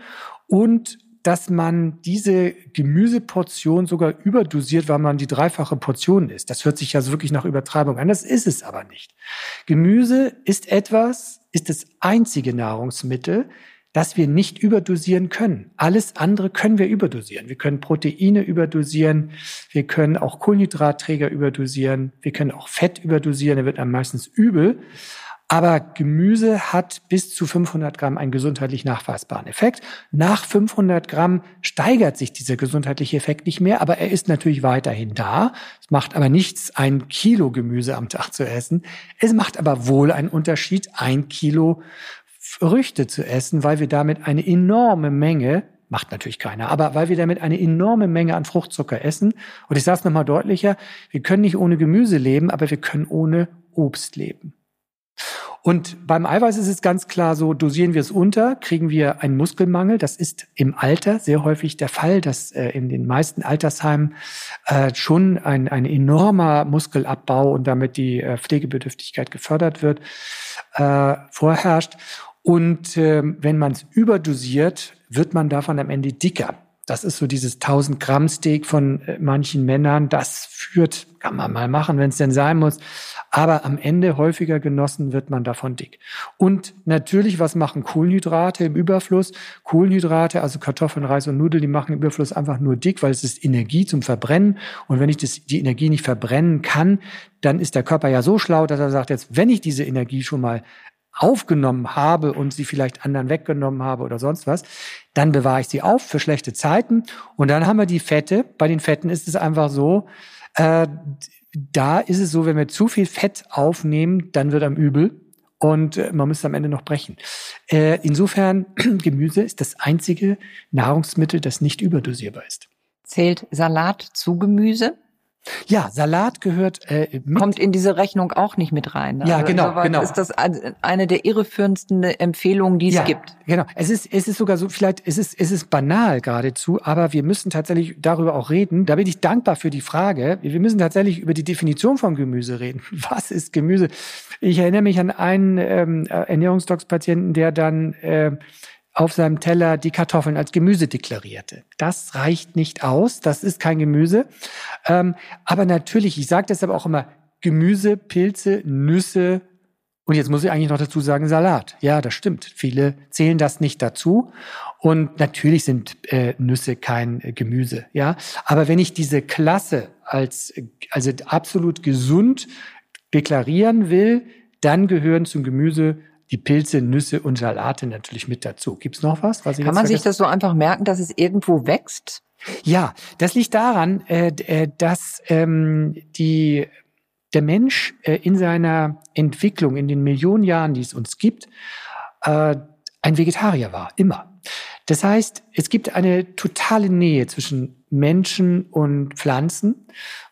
S3: und dass man diese Gemüseportion sogar überdosiert, weil man die dreifache Portion isst. Das hört sich ja wirklich nach Übertreibung an. Das ist es aber nicht. Gemüse ist etwas, ist das einzige Nahrungsmittel, dass wir nicht überdosieren können. Alles andere können wir überdosieren. Wir können Proteine überdosieren, wir können auch Kohlenhydratträger überdosieren, wir können auch Fett überdosieren, da wird einem meistens übel. Aber Gemüse hat bis zu 500 Gramm einen gesundheitlich nachweisbaren Effekt. Nach 500 Gramm steigert sich dieser gesundheitliche Effekt nicht mehr, aber er ist natürlich weiterhin da. Es macht aber nichts, ein Kilo Gemüse am Tag zu essen. Es macht aber wohl einen Unterschied, ein Kilo Früchte zu essen, weil wir damit eine enorme Menge macht natürlich keiner, aber weil wir damit eine enorme Menge an Fruchtzucker essen. Und ich sage es nochmal deutlicher, wir können nicht ohne Gemüse leben, aber wir können ohne Obst leben. Und beim Eiweiß ist es ganz klar so, dosieren wir es unter, kriegen wir einen Muskelmangel. Das ist im Alter sehr häufig der Fall, dass äh, in den meisten Altersheimen äh, schon ein, ein enormer Muskelabbau und damit die äh, Pflegebedürftigkeit gefördert wird, vorherrscht. Und äh, wenn man es überdosiert, wird man davon am Ende dicker. Das ist so dieses 1000 Gramm Steak von äh, manchen Männern. Das führt, kann man mal machen, wenn es denn sein muss. Aber am Ende häufiger genossen wird man davon dick. Und natürlich, was machen Kohlenhydrate im Überfluss? Kohlenhydrate, also Kartoffeln, Reis und Nudeln, die machen im Überfluss einfach nur dick, weil es ist Energie zum Verbrennen. Und wenn ich das, die Energie nicht verbrennen kann, dann ist der Körper ja so schlau, dass er sagt, jetzt, wenn ich diese Energie schon mal aufgenommen habe und sie vielleicht anderen weggenommen habe oder sonst was, dann bewahre ich sie auf für schlechte Zeiten. Und dann haben wir die Fette. Bei den Fetten ist es einfach so, äh, da ist es so, wenn wir zu viel Fett aufnehmen, dann wird am übel und äh, man müsste am Ende noch brechen. Äh, insofern, Gemüse ist das einzige Nahrungsmittel, das nicht überdosierbar ist.
S2: Zählt Salat zu Gemüse?
S3: Ja, Salat gehört
S2: äh, mit. kommt in diese Rechnung auch nicht mit rein.
S3: Ja, also genau, genau.
S2: Ist das eine der irreführendsten Empfehlungen, die es
S3: ja,
S2: gibt?
S3: Genau. Es ist es ist sogar so vielleicht es ist es ist banal geradezu, aber wir müssen tatsächlich darüber auch reden. Da bin ich dankbar für die Frage. Wir müssen tatsächlich über die Definition von Gemüse reden. Was ist Gemüse? Ich erinnere mich an einen ähm, Ernährungsdocs-Patienten, der dann äh, auf seinem Teller die Kartoffeln als Gemüse deklarierte. Das reicht nicht aus, das ist kein Gemüse. Ähm, aber natürlich, ich sage deshalb auch immer, Gemüse, Pilze, Nüsse und jetzt muss ich eigentlich noch dazu sagen Salat. Ja, das stimmt. Viele zählen das nicht dazu. Und natürlich sind äh, Nüsse kein äh, Gemüse. Ja, aber wenn ich diese Klasse als also absolut gesund deklarieren will, dann gehören zum Gemüse die Pilze, Nüsse und Salate natürlich mit dazu. Gibt's noch was?
S2: was Kann man sich das so einfach merken, dass es irgendwo wächst?
S3: Ja, das liegt daran, äh, äh, dass ähm, die, der Mensch äh, in seiner Entwicklung, in den Millionen Jahren, die es uns gibt, äh, ein Vegetarier war, immer. Das heißt, es gibt eine totale Nähe zwischen Menschen und Pflanzen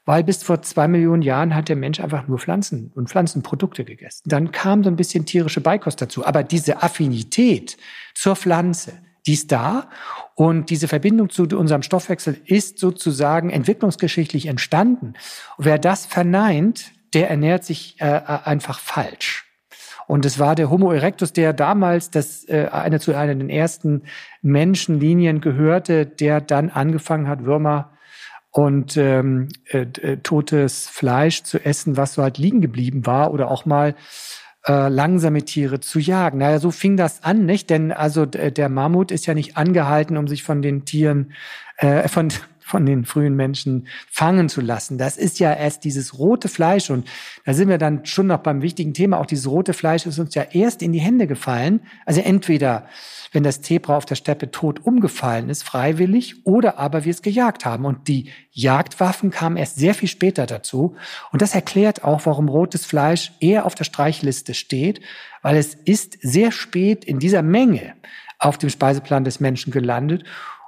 S3: weil bis vor zwei Millionen Jahren hat der Mensch einfach nur Pflanzen und Pflanzenprodukte gegessen. Dann kam so ein bisschen tierische Beikost dazu. Aber diese Affinität zur Pflanze, die ist da. Und diese Verbindung zu unserem Stoffwechsel ist sozusagen entwicklungsgeschichtlich entstanden. Wer das verneint, der ernährt sich äh, einfach falsch. Und es war der Homo erectus, der damals das äh, eine zu einer der ersten Menschenlinien gehörte, der dann angefangen hat, Würmer und ähm, äh, äh, totes Fleisch zu essen, was so halt liegen geblieben war oder auch mal äh, langsame Tiere zu jagen. Naja, so fing das an, nicht? Denn also der Mammut ist ja nicht angehalten, um sich von den Tieren, äh, von von den frühen Menschen fangen zu lassen. Das ist ja erst dieses rote Fleisch und da sind wir dann schon noch beim wichtigen Thema. Auch dieses rote Fleisch ist uns ja erst in die Hände gefallen. Also entweder, wenn das Zebra auf der Steppe tot umgefallen ist, freiwillig, oder aber wir es gejagt haben. Und die Jagdwaffen kamen erst sehr viel später dazu. Und das erklärt auch, warum rotes Fleisch eher auf der Streichliste steht, weil es ist sehr spät in dieser Menge auf dem Speiseplan des Menschen gelandet.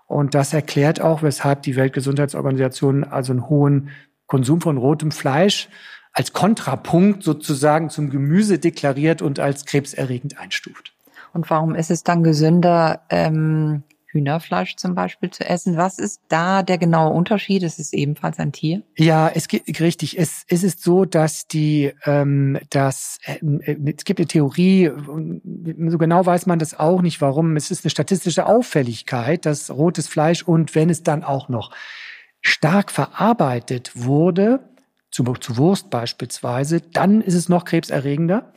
S3: Und das erklärt auch, weshalb die Weltgesundheitsorganisation also einen hohen Konsum von rotem Fleisch als Kontrapunkt sozusagen zum Gemüse deklariert und als krebserregend einstuft.
S2: Und warum ist es dann gesünder, ähm, Hühnerfleisch zum Beispiel zu essen. Was ist da der genaue Unterschied? Es ist ebenfalls ein Tier.
S3: Ja, es gibt richtig. Es, es ist so, dass die, ähm, dass äh, es gibt eine Theorie. So genau weiß man das auch nicht, warum. Es ist eine statistische Auffälligkeit, dass rotes Fleisch und wenn es dann auch noch stark verarbeitet wurde, zu, zu Wurst beispielsweise, dann ist es noch krebserregender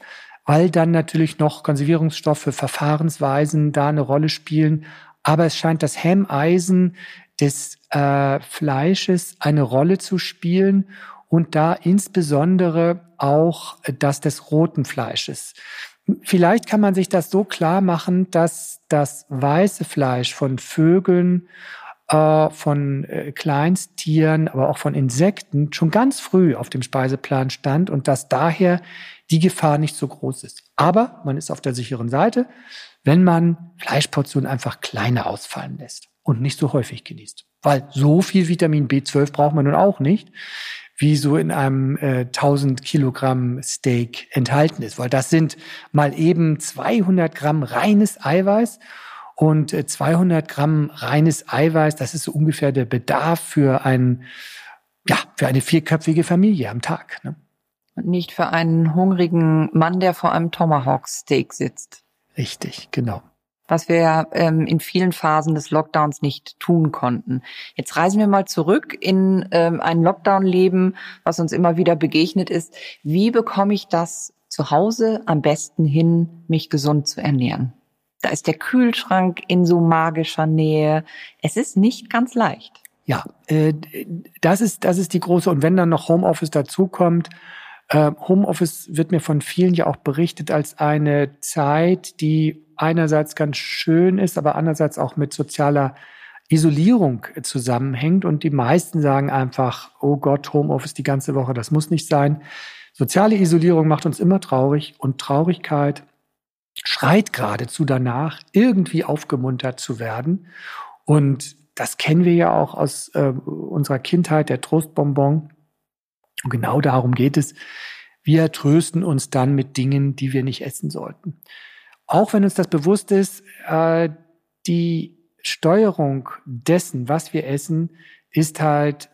S3: weil dann natürlich noch Konservierungsstoffe, Verfahrensweisen da eine Rolle spielen. Aber es scheint das Hemmeisen des äh, Fleisches eine Rolle zu spielen und da insbesondere auch das des roten Fleisches. Vielleicht kann man sich das so klar machen, dass das weiße Fleisch von Vögeln, äh, von äh, Kleinstieren, aber auch von Insekten schon ganz früh auf dem Speiseplan stand und dass daher die Gefahr nicht so groß ist. Aber man ist auf der sicheren Seite, wenn man Fleischportionen einfach kleiner ausfallen lässt und nicht so häufig genießt. Weil so viel Vitamin B12 braucht man nun auch nicht, wie so in einem äh, 1000 Kilogramm Steak enthalten ist. Weil das sind mal eben 200 Gramm reines Eiweiß und 200 äh, Gramm reines Eiweiß. Das ist so ungefähr der Bedarf für ein, ja, für eine vierköpfige Familie am Tag. Ne?
S2: Und nicht für einen hungrigen Mann, der vor einem Tomahawk Steak sitzt.
S3: Richtig, genau
S2: was wir ja ähm, in vielen Phasen des Lockdowns nicht tun konnten. Jetzt reisen wir mal zurück in ähm, ein Lockdown-Leben, was uns immer wieder begegnet ist. Wie bekomme ich das zu Hause am besten hin, mich gesund zu ernähren? Da ist der Kühlschrank in so magischer Nähe. Es ist nicht ganz leicht.
S3: Ja, äh, das ist das ist die große und wenn dann noch Homeoffice dazukommt, Homeoffice wird mir von vielen ja auch berichtet als eine Zeit, die einerseits ganz schön ist, aber andererseits auch mit sozialer Isolierung zusammenhängt. Und die meisten sagen einfach, oh Gott, Homeoffice die ganze Woche, das muss nicht sein. Soziale Isolierung macht uns immer traurig und Traurigkeit schreit geradezu danach, irgendwie aufgemuntert zu werden. Und das kennen wir ja auch aus äh, unserer Kindheit, der Trostbonbon. Und genau darum geht es. Wir trösten uns dann mit Dingen, die wir nicht essen sollten auch wenn uns das bewusst ist, äh, die Steuerung dessen, was wir essen, ist halt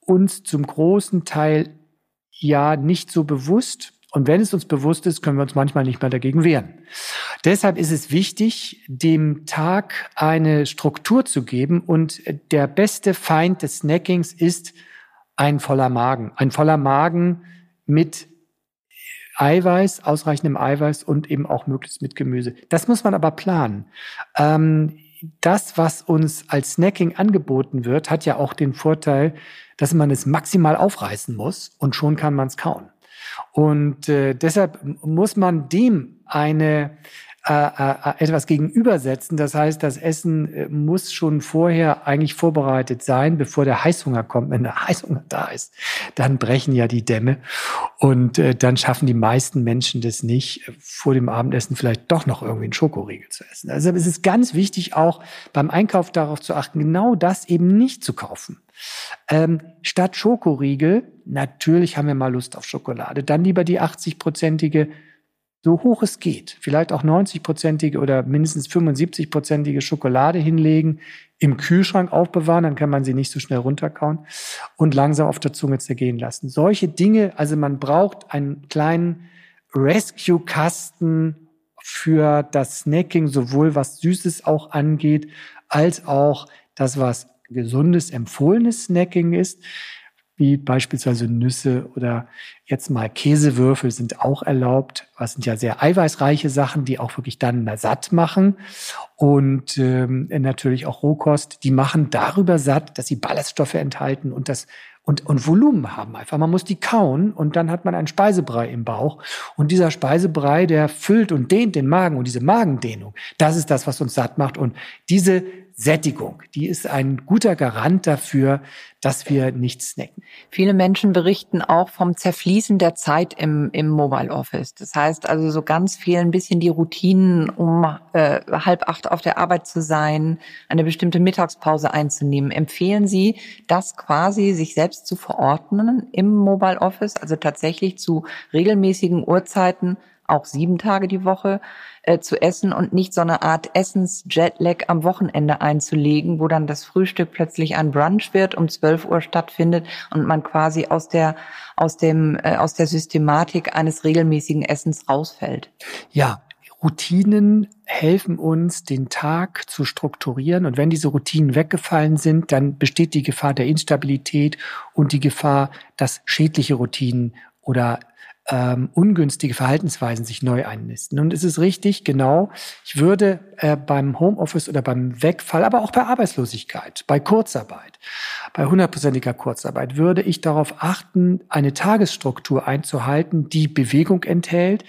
S3: uns zum großen Teil ja nicht so bewusst. Und wenn es uns bewusst ist, können wir uns manchmal nicht mehr dagegen wehren. Deshalb ist es wichtig, dem Tag eine Struktur zu geben. Und der beste Feind des Snackings ist ein voller Magen. Ein voller Magen mit Eiweiß, ausreichendem Eiweiß und eben auch möglichst mit Gemüse. Das muss man aber planen. Ähm, das, was uns als Snacking angeboten wird, hat ja auch den Vorteil, dass man es maximal aufreißen muss und schon kann man es kauen. Und äh, deshalb muss man dem eine etwas gegenübersetzen. Das heißt, das Essen äh, muss schon vorher eigentlich vorbereitet sein, bevor der Heißhunger kommt. Wenn der Heißhunger da ist, dann brechen ja die Dämme und äh, dann schaffen die meisten Menschen das nicht, vor dem Abendessen vielleicht doch noch irgendwie einen Schokoriegel zu essen. Also es ist ganz wichtig auch beim Einkauf darauf zu achten, genau das eben nicht zu kaufen. Ähm, statt Schokoriegel, natürlich haben wir mal Lust auf Schokolade, dann lieber die 80-prozentige so hoch es geht, vielleicht auch 90-prozentige oder mindestens 75-prozentige Schokolade hinlegen, im Kühlschrank aufbewahren, dann kann man sie nicht so schnell runterkauen und langsam auf der Zunge zergehen lassen. Solche Dinge, also man braucht einen kleinen Rescue-Kasten für das Snacking, sowohl was Süßes auch angeht, als auch das, was gesundes, empfohlenes Snacking ist wie beispielsweise Nüsse oder jetzt mal Käsewürfel sind auch erlaubt. Was sind ja sehr eiweißreiche Sachen, die auch wirklich dann satt machen. Und ähm, natürlich auch Rohkost, die machen darüber satt, dass sie Ballaststoffe enthalten und das und, und Volumen haben einfach. Man muss die kauen und dann hat man einen Speisebrei im Bauch. Und dieser Speisebrei, der füllt und dehnt den Magen und diese Magendehnung, das ist das, was uns satt macht. Und diese Sättigung, die ist ein guter Garant dafür, dass wir nicht snacken.
S2: Viele Menschen berichten auch vom Zerfließen der Zeit im, im Mobile Office. Das heißt also so ganz viel ein bisschen die Routinen, um äh, halb acht auf der Arbeit zu sein, eine bestimmte Mittagspause einzunehmen. Empfehlen Sie, das quasi sich selbst zu verordnen im Mobile Office, also tatsächlich zu regelmäßigen Uhrzeiten auch sieben Tage die Woche äh, zu essen und nicht so eine Art Essens-Jetlag am Wochenende einzulegen, wo dann das Frühstück plötzlich ein Brunch wird, um 12 Uhr stattfindet und man quasi aus der, aus dem, äh, aus der Systematik eines regelmäßigen Essens rausfällt.
S3: Ja, Routinen helfen uns, den Tag zu strukturieren. Und wenn diese Routinen weggefallen sind, dann besteht die Gefahr der Instabilität und die Gefahr, dass schädliche Routinen oder ähm, ungünstige Verhaltensweisen sich neu einnisten. Und es ist richtig, genau, ich würde äh, beim Homeoffice oder beim Wegfall, aber auch bei Arbeitslosigkeit, bei Kurzarbeit, bei hundertprozentiger Kurzarbeit, würde ich darauf achten, eine Tagesstruktur einzuhalten, die Bewegung enthält,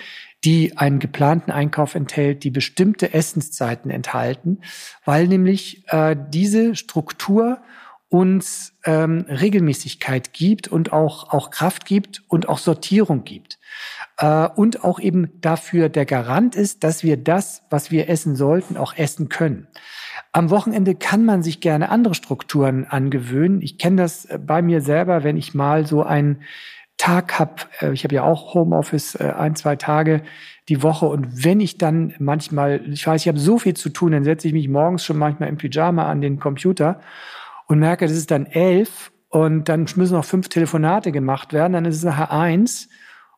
S3: die einen geplanten Einkauf enthält, die bestimmte Essenszeiten enthalten, weil nämlich äh, diese Struktur uns ähm, Regelmäßigkeit gibt und auch, auch Kraft gibt und auch Sortierung gibt. Äh, und auch eben dafür der Garant ist, dass wir das, was wir essen sollten, auch essen können. Am Wochenende kann man sich gerne andere Strukturen angewöhnen. Ich kenne das äh, bei mir selber, wenn ich mal so einen Tag habe, äh, ich habe ja auch Homeoffice äh, ein, zwei Tage die Woche und wenn ich dann manchmal, ich weiß, ich habe so viel zu tun, dann setze ich mich morgens schon manchmal im Pyjama an den Computer und merke, das ist dann elf und dann müssen noch fünf Telefonate gemacht werden, dann ist es nachher eins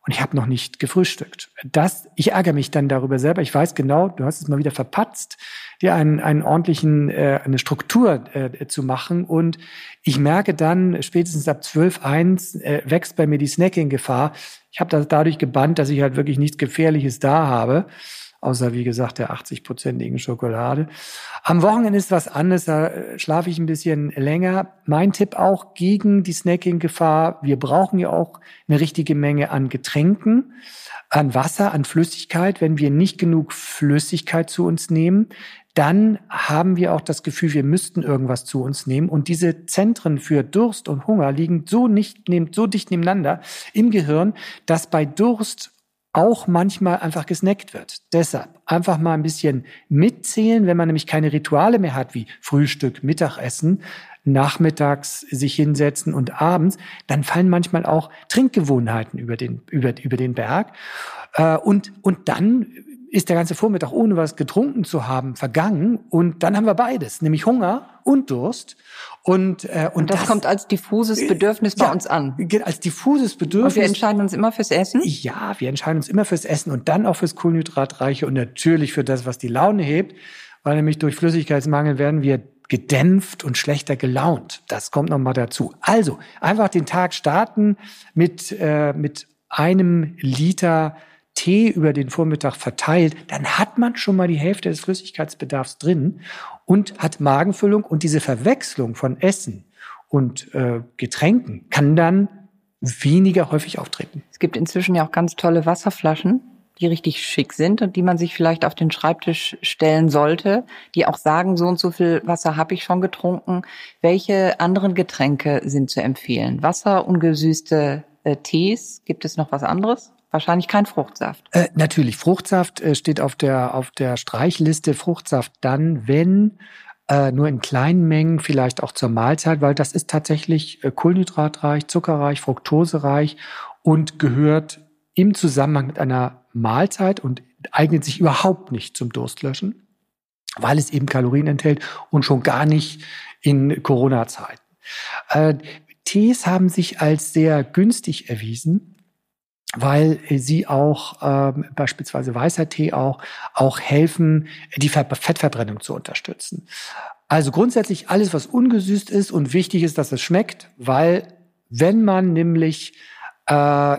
S3: und ich habe noch nicht gefrühstückt. Das, ich ärgere mich dann darüber selber. Ich weiß genau, du hast es mal wieder verpatzt, dir einen, einen ordentlichen, äh, eine Struktur äh, zu machen. Und ich merke dann, spätestens ab zwölf eins äh, wächst bei mir die Snacking-Gefahr. Ich habe das dadurch gebannt, dass ich halt wirklich nichts Gefährliches da habe außer wie gesagt der 80-prozentigen Schokolade. Am Wochenende ist was anderes, da äh, schlafe ich ein bisschen länger. Mein Tipp auch gegen die Snacking-Gefahr, wir brauchen ja auch eine richtige Menge an Getränken, an Wasser, an Flüssigkeit. Wenn wir nicht genug Flüssigkeit zu uns nehmen, dann haben wir auch das Gefühl, wir müssten irgendwas zu uns nehmen. Und diese Zentren für Durst und Hunger liegen so nicht, so dicht nebeneinander im Gehirn, dass bei Durst auch manchmal einfach gesnackt wird. Deshalb einfach mal ein bisschen mitzählen, wenn man nämlich keine Rituale mehr hat, wie Frühstück, Mittagessen, nachmittags sich hinsetzen und abends, dann fallen manchmal auch Trinkgewohnheiten über den, über, über den Berg. Äh, und, und dann ist der ganze Vormittag, ohne was getrunken zu haben, vergangen. Und dann haben wir beides, nämlich Hunger und Durst.
S2: Und, äh, und, und das, das kommt als diffuses äh, Bedürfnis bei uns an.
S3: Als diffuses Bedürfnis.
S2: Und wir entscheiden uns immer fürs Essen?
S3: Ja, wir entscheiden uns immer fürs Essen und dann auch fürs Kohlenhydratreiche und natürlich für das, was die Laune hebt. Weil nämlich durch Flüssigkeitsmangel werden wir gedämpft und schlechter gelaunt. Das kommt nochmal dazu. Also, einfach den Tag starten mit, äh, mit einem Liter Tee über den Vormittag verteilt, dann hat man schon mal die Hälfte des Flüssigkeitsbedarfs drin und hat Magenfüllung und diese Verwechslung von Essen und äh, Getränken kann dann weniger häufig auftreten.
S2: Es gibt inzwischen ja auch ganz tolle Wasserflaschen, die richtig schick sind und die man sich vielleicht auf den Schreibtisch stellen sollte, die auch sagen, so und so viel Wasser habe ich schon getrunken. Welche anderen Getränke sind zu empfehlen? Wasser, ungesüßte äh, Tees, gibt es noch was anderes? Wahrscheinlich kein Fruchtsaft.
S3: Äh, natürlich, Fruchtsaft äh, steht auf der, auf der Streichliste. Fruchtsaft dann, wenn äh, nur in kleinen Mengen, vielleicht auch zur Mahlzeit, weil das ist tatsächlich äh, kohlenhydratreich, zuckerreich, fruktosereich und gehört im Zusammenhang mit einer Mahlzeit und eignet sich überhaupt nicht zum Durstlöschen, weil es eben Kalorien enthält und schon gar nicht in Corona-Zeiten. Äh, Tees haben sich als sehr günstig erwiesen weil sie auch ähm, beispielsweise weißer Tee auch auch helfen, die Fettverbrennung zu unterstützen. Also grundsätzlich alles, was ungesüßt ist und wichtig ist, dass es schmeckt, weil wenn man nämlich äh,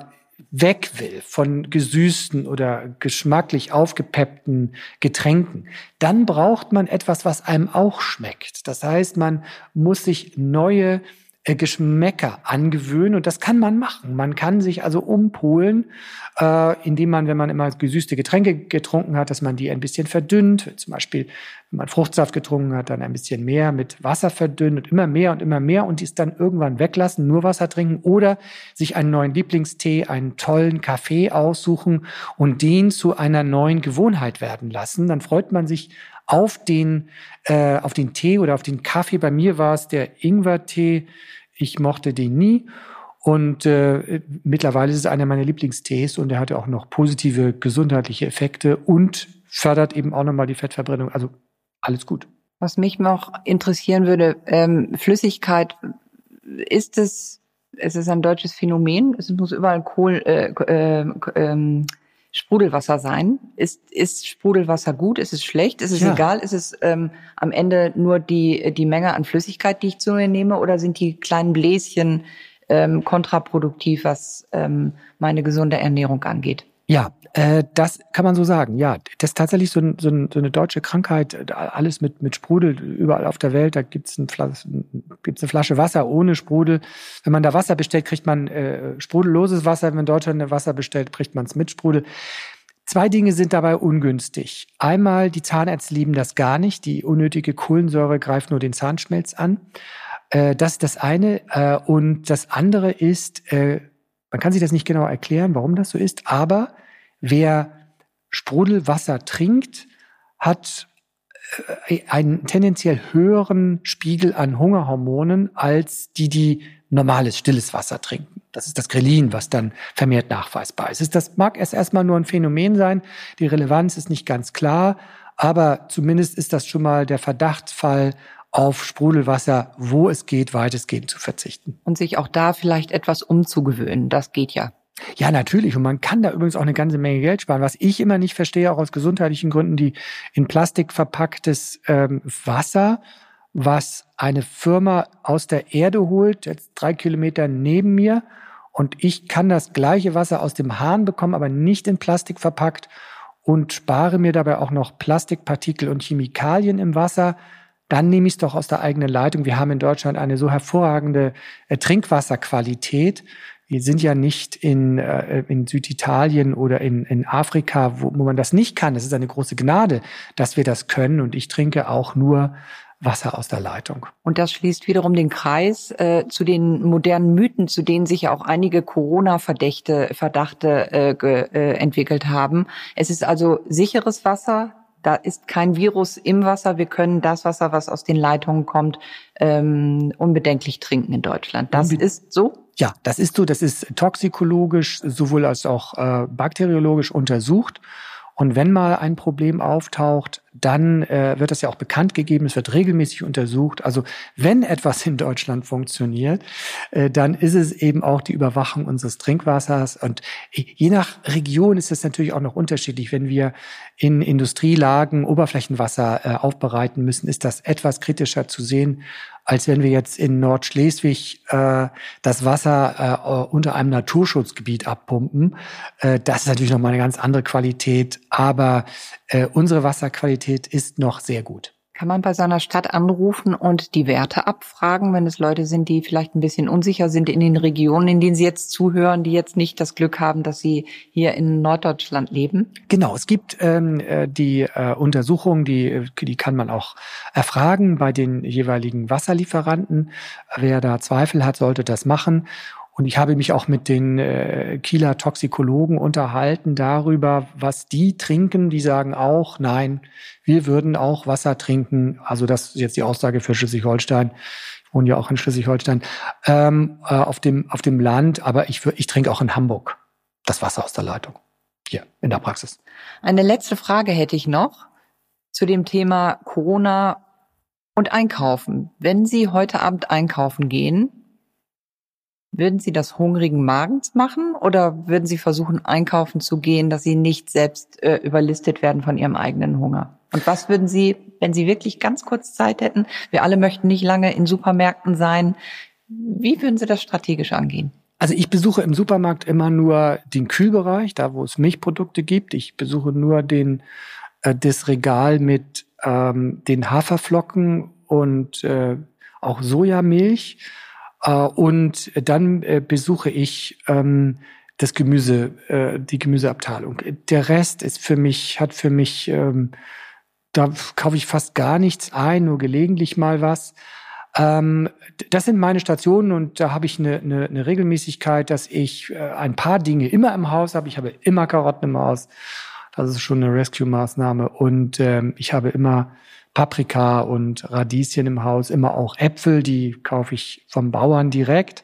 S3: weg will von gesüßten oder geschmacklich aufgepeppten Getränken, dann braucht man etwas, was einem auch schmeckt. Das heißt, man muss sich neue äh, Geschmäcker angewöhnen und das kann man machen. Man kann sich also umpolen, äh, indem man, wenn man immer gesüßte Getränke getrunken hat, dass man die ein bisschen verdünnt. Zum Beispiel, wenn man Fruchtsaft getrunken hat, dann ein bisschen mehr mit Wasser verdünnt und immer mehr und immer mehr und dies dann irgendwann weglassen, nur Wasser trinken oder sich einen neuen Lieblingstee, einen tollen Kaffee aussuchen und den zu einer neuen Gewohnheit werden lassen. Dann freut man sich auf den, äh, auf den Tee oder auf den Kaffee. Bei mir war es der Ingwertee. Ich mochte den nie. Und äh, mittlerweile ist es einer meiner Lieblingstees und er hat auch noch positive gesundheitliche Effekte und fördert eben auch nochmal die Fettverbrennung. Also alles gut.
S2: Was mich noch interessieren würde, ähm, Flüssigkeit, ist es, es ist ein deutsches Phänomen, es muss überall Kohl, äh, äh, äh, Sprudelwasser sein. Ist, ist Sprudelwasser gut? Ist es schlecht? Ist es ja. egal? Ist es ähm, am Ende nur die, die Menge an Flüssigkeit, die ich zu mir nehme? Oder sind die kleinen Bläschen ähm, kontraproduktiv, was ähm, meine gesunde Ernährung angeht.
S3: Ja, äh, das kann man so sagen. Ja, das ist tatsächlich so, ein, so, ein, so eine deutsche Krankheit. Alles mit, mit Sprudel überall auf der Welt. Da gibt's ein gibt's eine Flasche Wasser ohne Sprudel. Wenn man da Wasser bestellt, kriegt man äh, sprudelloses Wasser. Wenn man in Deutschland Wasser bestellt, kriegt man es mit Sprudel. Zwei Dinge sind dabei ungünstig. Einmal, die Zahnärzte lieben das gar nicht. Die unnötige Kohlensäure greift nur den Zahnschmelz an. Äh, das ist das eine. Äh, und das andere ist, äh, man kann sich das nicht genau erklären, warum das so ist, aber wer Sprudelwasser trinkt, hat einen tendenziell höheren Spiegel an Hungerhormonen als die, die normales stilles Wasser trinken. Das ist das Grelin, was dann vermehrt nachweisbar ist. Das mag erst erstmal nur ein Phänomen sein. Die Relevanz ist nicht ganz klar, aber zumindest ist das schon mal der Verdachtsfall auf Sprudelwasser, wo es geht, weitestgehend zu verzichten.
S2: Und sich auch da vielleicht etwas umzugewöhnen. Das geht ja.
S3: Ja, natürlich. Und man kann da übrigens auch eine ganze Menge Geld sparen. Was ich immer nicht verstehe, auch aus gesundheitlichen Gründen, die in Plastik verpacktes ähm, Wasser was eine Firma aus der Erde holt, jetzt drei Kilometer neben mir. Und ich kann das gleiche Wasser aus dem Hahn bekommen, aber nicht in Plastik verpackt und spare mir dabei auch noch Plastikpartikel und Chemikalien im Wasser. Dann nehme ich es doch aus der eigenen Leitung. Wir haben in Deutschland eine so hervorragende äh, Trinkwasserqualität. Wir sind ja nicht in, äh, in Süditalien oder in, in Afrika, wo, wo man das nicht kann. Das ist eine große Gnade, dass wir das können. Und ich trinke auch nur Wasser aus der Leitung.
S2: Und das schließt wiederum den Kreis äh, zu den modernen Mythen, zu denen sich ja auch einige Corona-Verdächte, Verdachte äh, äh, entwickelt haben. Es ist also sicheres Wasser. Da ist kein Virus im Wasser. Wir können das Wasser, was aus den Leitungen kommt, ähm, unbedenklich trinken in Deutschland. Das Unbe ist so?
S3: Ja, das ist so. Das ist toxikologisch sowohl als auch äh, bakteriologisch untersucht. Und wenn mal ein Problem auftaucht, dann äh, wird das ja auch bekannt gegeben, es wird regelmäßig untersucht. Also wenn etwas in Deutschland funktioniert, äh, dann ist es eben auch die Überwachung unseres Trinkwassers. Und je nach Region ist es natürlich auch noch unterschiedlich. Wenn wir in Industrielagen Oberflächenwasser äh, aufbereiten müssen, ist das etwas kritischer zu sehen, als wenn wir jetzt in Nordschleswig äh, das Wasser äh, unter einem Naturschutzgebiet abpumpen. Äh, das ist natürlich nochmal eine ganz andere Qualität, aber äh, unsere Wasserqualität ist noch sehr gut.
S2: Kann man bei seiner Stadt anrufen und die Werte abfragen, wenn es Leute sind, die vielleicht ein bisschen unsicher sind in den Regionen, in denen sie jetzt zuhören, die jetzt nicht das Glück haben, dass sie hier in Norddeutschland leben?
S3: Genau, es gibt ähm, äh, die äh, Untersuchung, die, die kann man auch erfragen bei den jeweiligen Wasserlieferanten. Wer da Zweifel hat, sollte das machen. Und ich habe mich auch mit den äh, Kieler Toxikologen unterhalten darüber, was die trinken. Die sagen auch, nein, wir würden auch Wasser trinken. Also das ist jetzt die Aussage für Schleswig-Holstein. Ich wohne ja auch in Schleswig-Holstein, ähm, äh, auf, dem, auf dem Land. Aber ich, ich trinke auch in Hamburg das Wasser aus der Leitung. Hier, in der Praxis.
S2: Eine letzte Frage hätte ich noch zu dem Thema Corona und Einkaufen. Wenn Sie heute Abend einkaufen gehen, würden Sie das hungrigen Magens machen oder würden Sie versuchen, einkaufen zu gehen, dass Sie nicht selbst äh, überlistet werden von Ihrem eigenen Hunger? Und was würden Sie, wenn Sie wirklich ganz kurz Zeit hätten, wir alle möchten nicht lange in Supermärkten sein, wie würden Sie das strategisch angehen?
S3: Also ich besuche im Supermarkt immer nur den Kühlbereich, da wo es Milchprodukte gibt. Ich besuche nur den, äh, das Regal mit ähm, den Haferflocken und äh, auch Sojamilch und dann äh, besuche ich ähm, das Gemüse, äh, die Gemüseabteilung. Der Rest ist für mich, hat für mich, ähm, da kaufe ich fast gar nichts ein, nur gelegentlich mal was. Ähm, das sind meine Stationen und da habe ich eine, eine, eine Regelmäßigkeit, dass ich äh, ein paar Dinge immer im Haus habe. Ich habe immer Karotten im Haus. Das ist schon eine Rescue-Maßnahme. Und ich habe immer Paprika und Radieschen im Haus, immer auch Äpfel, die kaufe ich vom Bauern direkt.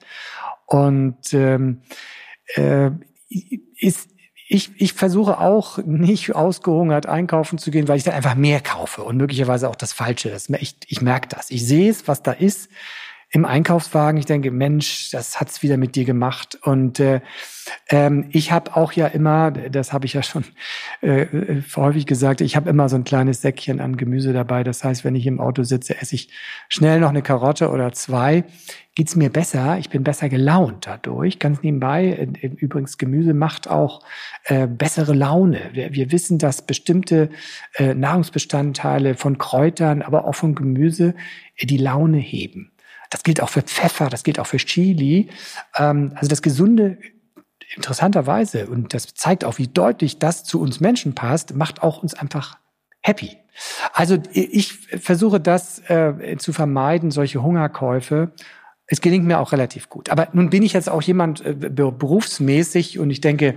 S3: Und ähm, äh, ist, ich, ich versuche auch nicht ausgehungert einkaufen zu gehen, weil ich dann einfach mehr kaufe und möglicherweise auch das Falsche. Das, ich, ich merke das. Ich sehe es, was da ist. Im Einkaufswagen. Ich denke, Mensch, das hat's wieder mit dir gemacht. Und äh, ähm, ich habe auch ja immer, das habe ich ja schon äh, äh, häufig gesagt, ich habe immer so ein kleines Säckchen an Gemüse dabei. Das heißt, wenn ich im Auto sitze, esse ich schnell noch eine Karotte oder zwei. Geht's mir besser? Ich bin besser gelaunt dadurch. Ganz nebenbei. Äh, übrigens, Gemüse macht auch äh, bessere Laune. Wir, wir wissen, dass bestimmte äh, Nahrungsbestandteile von Kräutern, aber auch von Gemüse äh, die Laune heben. Das gilt auch für Pfeffer, das gilt auch für Chili. Ähm, also das gesunde interessanterweise, und das zeigt auch, wie deutlich das zu uns Menschen passt, macht auch uns einfach happy. Also ich versuche das äh, zu vermeiden, solche Hungerkäufe. Es gelingt mir auch relativ gut. Aber nun bin ich jetzt auch jemand äh, berufsmäßig und ich denke,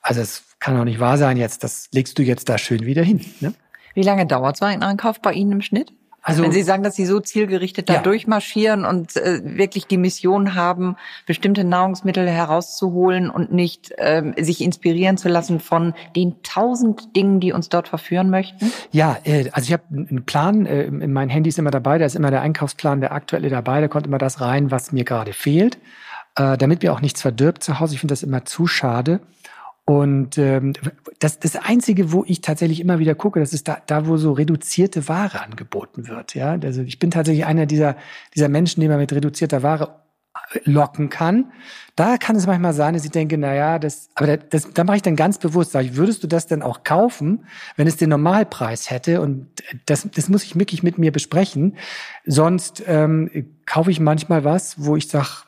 S3: also es kann doch nicht wahr sein jetzt, das legst du jetzt da schön wieder hin. Ne?
S2: Wie lange dauert so ein Einkauf bei Ihnen im Schnitt? Also, Wenn Sie sagen, dass Sie so zielgerichtet da ja. durchmarschieren und äh, wirklich die Mission haben, bestimmte Nahrungsmittel herauszuholen und nicht ähm, sich inspirieren zu lassen von den tausend Dingen, die uns dort verführen möchten?
S3: Ja, äh, also ich habe einen Plan, äh, in meinen Handys immer dabei, da ist immer der Einkaufsplan, der aktuelle dabei, da kommt immer das rein, was mir gerade fehlt, äh, damit mir auch nichts verdirbt zu Hause. Ich finde das immer zu schade. Und ähm, das, das Einzige, wo ich tatsächlich immer wieder gucke, das ist da, da, wo so reduzierte Ware angeboten wird. Ja, also ich bin tatsächlich einer dieser dieser Menschen, die man mit reduzierter Ware locken kann. Da kann es manchmal sein, dass ich denke, na ja, das, aber das, da mache ich dann ganz bewusst, sage ich, würdest du das denn auch kaufen, wenn es den Normalpreis hätte? Und das, das muss ich wirklich mit mir besprechen. Sonst ähm, kaufe ich manchmal was, wo ich sage,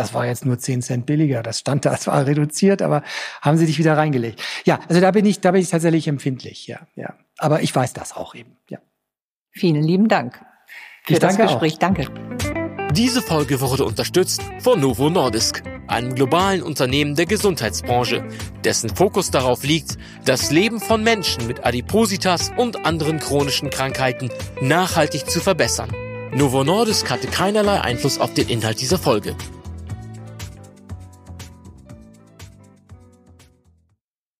S3: das war jetzt nur 10 Cent billiger. Das stand da zwar reduziert, aber haben sie dich wieder reingelegt. Ja, also da bin ich, da bin ich tatsächlich empfindlich, ja, ja. Aber ich weiß das auch eben, ja.
S2: Vielen lieben Dank für ich das Gespräch. Auch. Danke.
S1: Diese Folge wurde unterstützt von Novo Nordisk, einem globalen Unternehmen der Gesundheitsbranche, dessen Fokus darauf liegt, das Leben von Menschen mit Adipositas und anderen chronischen Krankheiten nachhaltig zu verbessern. Novo Nordisk hatte keinerlei Einfluss auf den Inhalt dieser Folge.